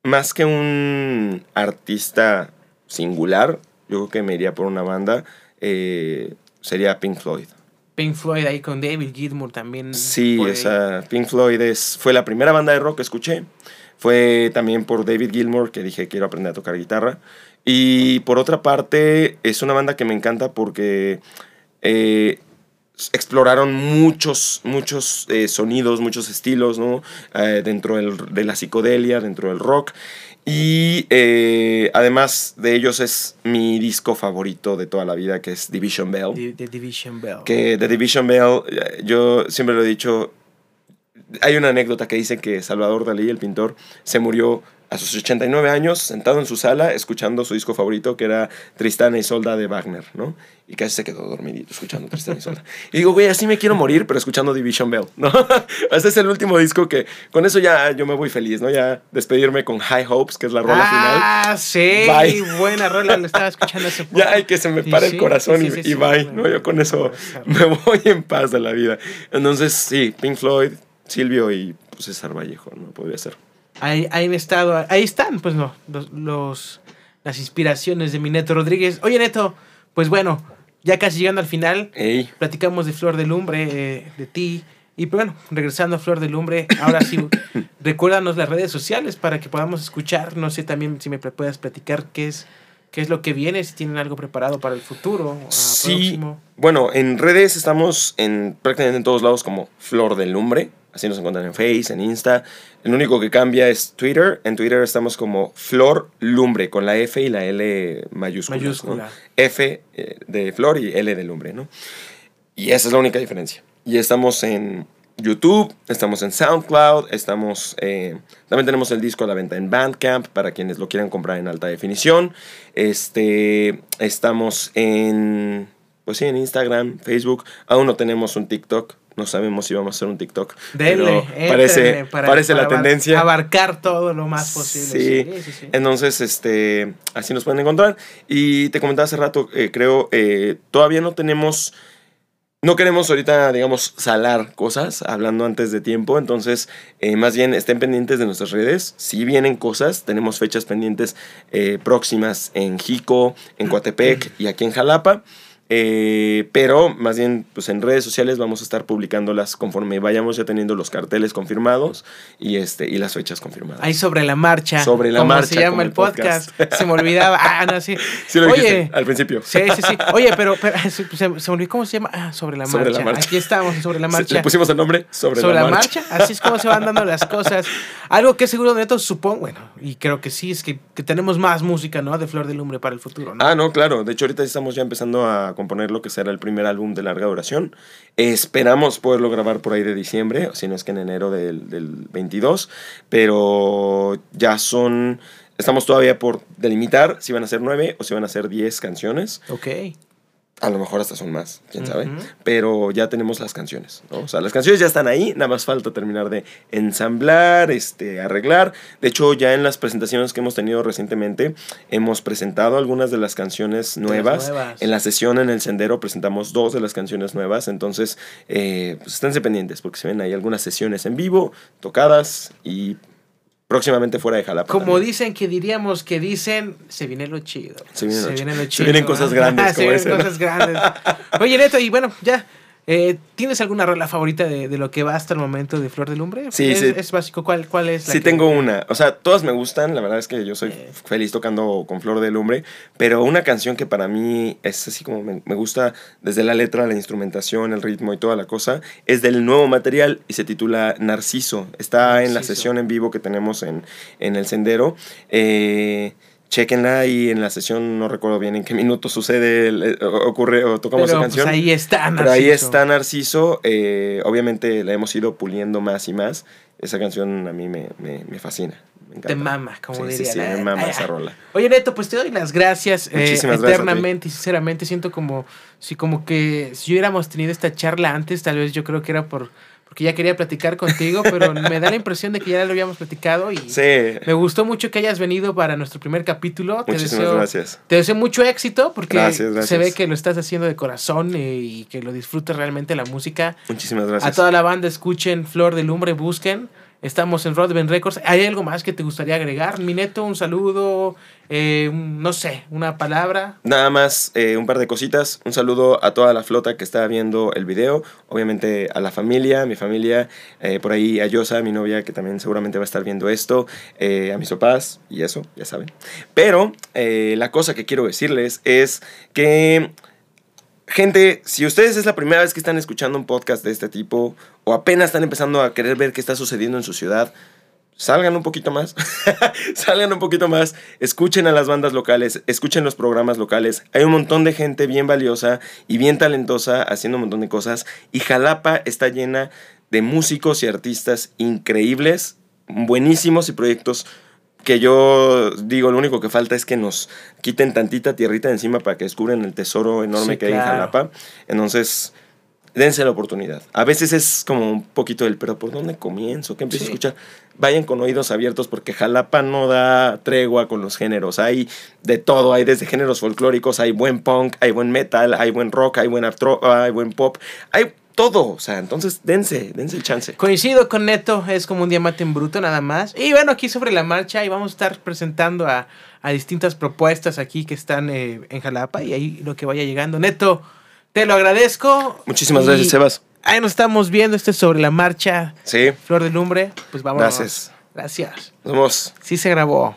[SPEAKER 2] Más que un artista singular, yo creo que me iría por una banda. Eh, sería Pink Floyd.
[SPEAKER 1] Pink Floyd ahí con David Gilmour también.
[SPEAKER 2] Sí, esa Pink Floyd es, fue la primera banda de rock que escuché. Fue también por David Gilmour que dije quiero aprender a tocar guitarra. Y por otra parte, es una banda que me encanta porque eh, exploraron muchos, muchos eh, sonidos, muchos estilos, ¿no? Eh, dentro de la psicodelia, dentro del rock. Y además de ellos es mi disco favorito de toda la vida, que es Division Bell.
[SPEAKER 1] The, Division Bell.
[SPEAKER 2] Que The Division Bell, yo siempre lo he dicho, hay una anécdota que dice que Salvador Dalí, el pintor, se murió a sus 89 años, sentado en su sala, escuchando su disco favorito, que era Tristana y Solda de Wagner, ¿no? Y casi se quedó dormidito escuchando Tristana y Solda. Y digo, güey, así me quiero morir, pero escuchando Division Bell, ¿no? Ese es el último disco que, con eso ya yo me voy feliz, ¿no? Ya despedirme con High Hopes, que es la rola final.
[SPEAKER 1] Ah, sí, bye. buena rola, lo estaba escuchando hace poco.
[SPEAKER 2] Ya hay que se me pare el corazón y, y bye, ¿no? Yo con eso me voy en paz de la vida. Entonces, sí, Pink Floyd, Silvio y pues, César Vallejo, ¿no? Podría ser.
[SPEAKER 1] Ahí, ahí, estado, ahí están, pues no, los, las inspiraciones de mi Neto Rodríguez. Oye, Neto, pues bueno, ya casi llegando al final, platicamos de Flor de Lumbre, eh, de ti. Y pues, bueno, regresando a Flor de Lumbre, ahora sí, recuérdanos las redes sociales para que podamos escuchar. No sé también si me puedas platicar qué es qué es lo que viene, si tienen algo preparado para el futuro. ah,
[SPEAKER 2] Sí,
[SPEAKER 1] próximo.
[SPEAKER 2] bueno, en redes estamos en prácticamente en todos lados como Flor del Lumbre. Así nos encuentran en Face, en Insta. El único que cambia es Twitter. En Twitter estamos como Flor Lumbre, con la F y la L mayúsculas. ¿no?
[SPEAKER 1] Mayúscula.
[SPEAKER 2] F eh, de Flor y L de Lumbre, ¿no? Y esa es la única diferencia. Y estamos en YouTube, estamos en SoundCloud, estamos... eh, también tenemos el disco a la venta en Bandcamp para quienes lo quieran comprar en alta definición. Este, estamos en... Pues sí, en Instagram, Facebook. Aún no tenemos un TikTok. No sabemos si vamos a hacer un TikTok.
[SPEAKER 1] Denle,
[SPEAKER 2] pero parece,
[SPEAKER 1] para-
[SPEAKER 2] parece la
[SPEAKER 1] abar-
[SPEAKER 2] tendencia.
[SPEAKER 1] Abarcar todo lo más posible.
[SPEAKER 2] Sí.
[SPEAKER 1] Sí, sí, sí.
[SPEAKER 2] Entonces, este, así nos pueden encontrar. Y te comentaba hace rato, eh, creo, eh, todavía no tenemos, no queremos ahorita, digamos, salar cosas, hablando antes de tiempo. Entonces, eh, más bien estén pendientes de nuestras redes. Si vienen cosas, tenemos fechas pendientes eh, próximas en Jico, en Coatepec y aquí en Jalapa. Eh, pero más bien pues en redes sociales vamos a estar publicándolas conforme vayamos ya teniendo los carteles confirmados y este y las fechas confirmadas.
[SPEAKER 1] Ahí sobre la marcha.
[SPEAKER 2] Sobre la
[SPEAKER 1] como
[SPEAKER 2] marcha,
[SPEAKER 1] se llama el podcast.
[SPEAKER 2] podcast.
[SPEAKER 1] Se me olvidaba. Ah, no, sí.
[SPEAKER 2] Sí lo
[SPEAKER 1] Oye.
[SPEAKER 2] dijiste al principio.
[SPEAKER 1] Sí, sí, sí. Oye, pero, pero se, se- me olvidó cómo se llama. Ah, sobre la marcha.
[SPEAKER 2] Sobre la marcha.
[SPEAKER 1] Aquí estamos, sobre la
[SPEAKER 2] Se-
[SPEAKER 1] marcha.
[SPEAKER 2] Le pusimos el nombre sobre,
[SPEAKER 1] sobre
[SPEAKER 2] la, marcha.
[SPEAKER 1] Así es como se van dando las cosas. Algo que seguro Neto supongo, bueno, y creo que sí, es que, que tenemos más música, ¿no? De Flor de Lumbre para el futuro, ¿no?
[SPEAKER 2] Ah, no, claro. De hecho, ahorita estamos ya empezando a componer lo que será el primer álbum de larga duración. Esperamos poderlo grabar por ahí de diciembre, si no es que en enero del, del 22. Pero ya son. Estamos todavía por delimitar si van a ser nueve o si van a ser diez canciones.
[SPEAKER 1] Ok.
[SPEAKER 2] A lo mejor hasta son más, quién sabe. Pero ya tenemos las canciones, ¿no? O sea, las canciones ya están ahí, nada más falta terminar de ensamblar, este, arreglar. De hecho, ya en las presentaciones que hemos tenido recientemente, hemos presentado algunas de las canciones nuevas.
[SPEAKER 1] nuevas.
[SPEAKER 2] En la sesión en el Sendero presentamos dos de las canciones nuevas. Entonces, eh, pues esténse pendientes, porque se ven ahí algunas sesiones en vivo, tocadas y próximamente fuera de Jalapa.
[SPEAKER 1] Como
[SPEAKER 2] también.
[SPEAKER 1] dicen que diríamos que dicen, se viene lo chido.
[SPEAKER 2] Se viene lo chido.
[SPEAKER 1] lo
[SPEAKER 2] Se vienen cosas
[SPEAKER 1] ¿ah?
[SPEAKER 2] grandes,
[SPEAKER 1] se
[SPEAKER 2] como
[SPEAKER 1] vienen
[SPEAKER 2] ese, ¿no?
[SPEAKER 1] cosas grandes. Oye, Neto, y bueno, ya. Eh, ¿Tienes alguna rola favorita de, de lo que va hasta el momento de Flor de Lumbre?
[SPEAKER 2] Sí,
[SPEAKER 1] es,
[SPEAKER 2] sí.
[SPEAKER 1] Es básico. ¿Cuál, cuál es la
[SPEAKER 2] Sí,
[SPEAKER 1] que-
[SPEAKER 2] tengo una. O sea, todas me gustan. La verdad es que yo soy
[SPEAKER 1] Eh.
[SPEAKER 2] feliz tocando con Flor de Lumbre. Pero una canción que para mí es así como me, me gusta desde la letra, la instrumentación, el ritmo y toda la cosa, es del nuevo material y se titula Narciso. Está en la sesión en vivo que tenemos en, en el sendero. Eh, Chequenla y en la sesión no recuerdo bien en qué minuto sucede, el- eh, ocurre o tocamos
[SPEAKER 1] Pero
[SPEAKER 2] esa
[SPEAKER 1] pues,
[SPEAKER 2] canción.
[SPEAKER 1] ahí está,
[SPEAKER 2] Pero ahí
[SPEAKER 1] Narciso.
[SPEAKER 2] está Narciso. eh, obviamente la hemos ido puliendo más y más. Esa canción a mí me, me, me fascina. Me encanta.
[SPEAKER 1] Te mama, como
[SPEAKER 2] Sí,
[SPEAKER 1] diría.
[SPEAKER 2] Sí, sí,
[SPEAKER 1] la-
[SPEAKER 2] me mama
[SPEAKER 1] Ay,
[SPEAKER 2] esa rola.
[SPEAKER 1] Oye, Neto, pues te doy las gracias eh,
[SPEAKER 2] Muchísimas gracias a ti.
[SPEAKER 1] eternamente y sinceramente. Siento como si como que si hubiéramos tenido esta charla antes, tal vez yo creo que era por porque ya quería platicar contigo, pero me da la impresión de que ya lo habíamos platicado y
[SPEAKER 2] Sí.
[SPEAKER 1] me gustó mucho que hayas venido para nuestro primer capítulo. Te
[SPEAKER 2] Muchísimas
[SPEAKER 1] deseo,
[SPEAKER 2] gracias.
[SPEAKER 1] Te deseo mucho éxito porque
[SPEAKER 2] Gracias, gracias.
[SPEAKER 1] se ve que lo estás haciendo de corazón y que lo disfrutas realmente la música.
[SPEAKER 2] Muchísimas gracias.
[SPEAKER 1] A toda la banda escuchen Flor de Lumbre, busquen. Estamos en Rodben Records. ¿Hay algo más que te gustaría agregar? Mi neto, un saludo, eh, no sé, una palabra.
[SPEAKER 2] Nada más eh, un par de cositas. Un saludo a toda la flota que está viendo el video. Obviamente a la familia, mi familia. eh, por ahí a Yosa, mi novia, que también seguramente va a estar viendo esto. a mis papás y eso, ya saben. Pero la cosa que quiero decirles es que Gente, si ustedes es la primera vez que están escuchando un podcast de este tipo o apenas están empezando a querer ver qué está sucediendo en su ciudad, salgan un poquito más, salgan un poquito más, escuchen a las bandas locales, escuchen los programas locales. Hay un montón de gente bien valiosa y bien talentosa haciendo un montón de cosas y Jalapa está llena de músicos y artistas increíbles, buenísimos y proyectos que yo digo, lo único que falta es que nos quiten tantita tierrita de encima para que descubran el tesoro enorme
[SPEAKER 1] Sí,
[SPEAKER 2] que hay en. Jalapa. Entonces, dense la oportunidad. A veces es como un poquito el, pero ¿por dónde comienzo? ¿Qué empiezo
[SPEAKER 1] Sí.
[SPEAKER 2] a escuchar? Vayan con oídos abiertos porque Jalapa no da tregua con los géneros. Hay de todo, hay desde géneros folclóricos, hay buen punk, hay buen metal, hay buen rock, hay buen, afro- hay buen pop, hay todo. O sea, entonces dense, dense el chance.
[SPEAKER 1] Coincido con Neto, es como un diamante en bruto nada más. Y bueno, aquí sobre la marcha y vamos a estar presentando a, a distintas propuestas aquí que están eh, en Jalapa y ahí lo que vaya llegando. Neto, te lo agradezco.
[SPEAKER 2] Muchísimas
[SPEAKER 1] Y
[SPEAKER 2] gracias, Sebas.
[SPEAKER 1] Ahí nos estamos viendo, este es sobre la marcha,
[SPEAKER 2] Sí,
[SPEAKER 1] Flor de Lumbre. Pues vamos.
[SPEAKER 2] Gracias.
[SPEAKER 1] Gracias.
[SPEAKER 2] nos vemos.
[SPEAKER 1] Sí se grabó.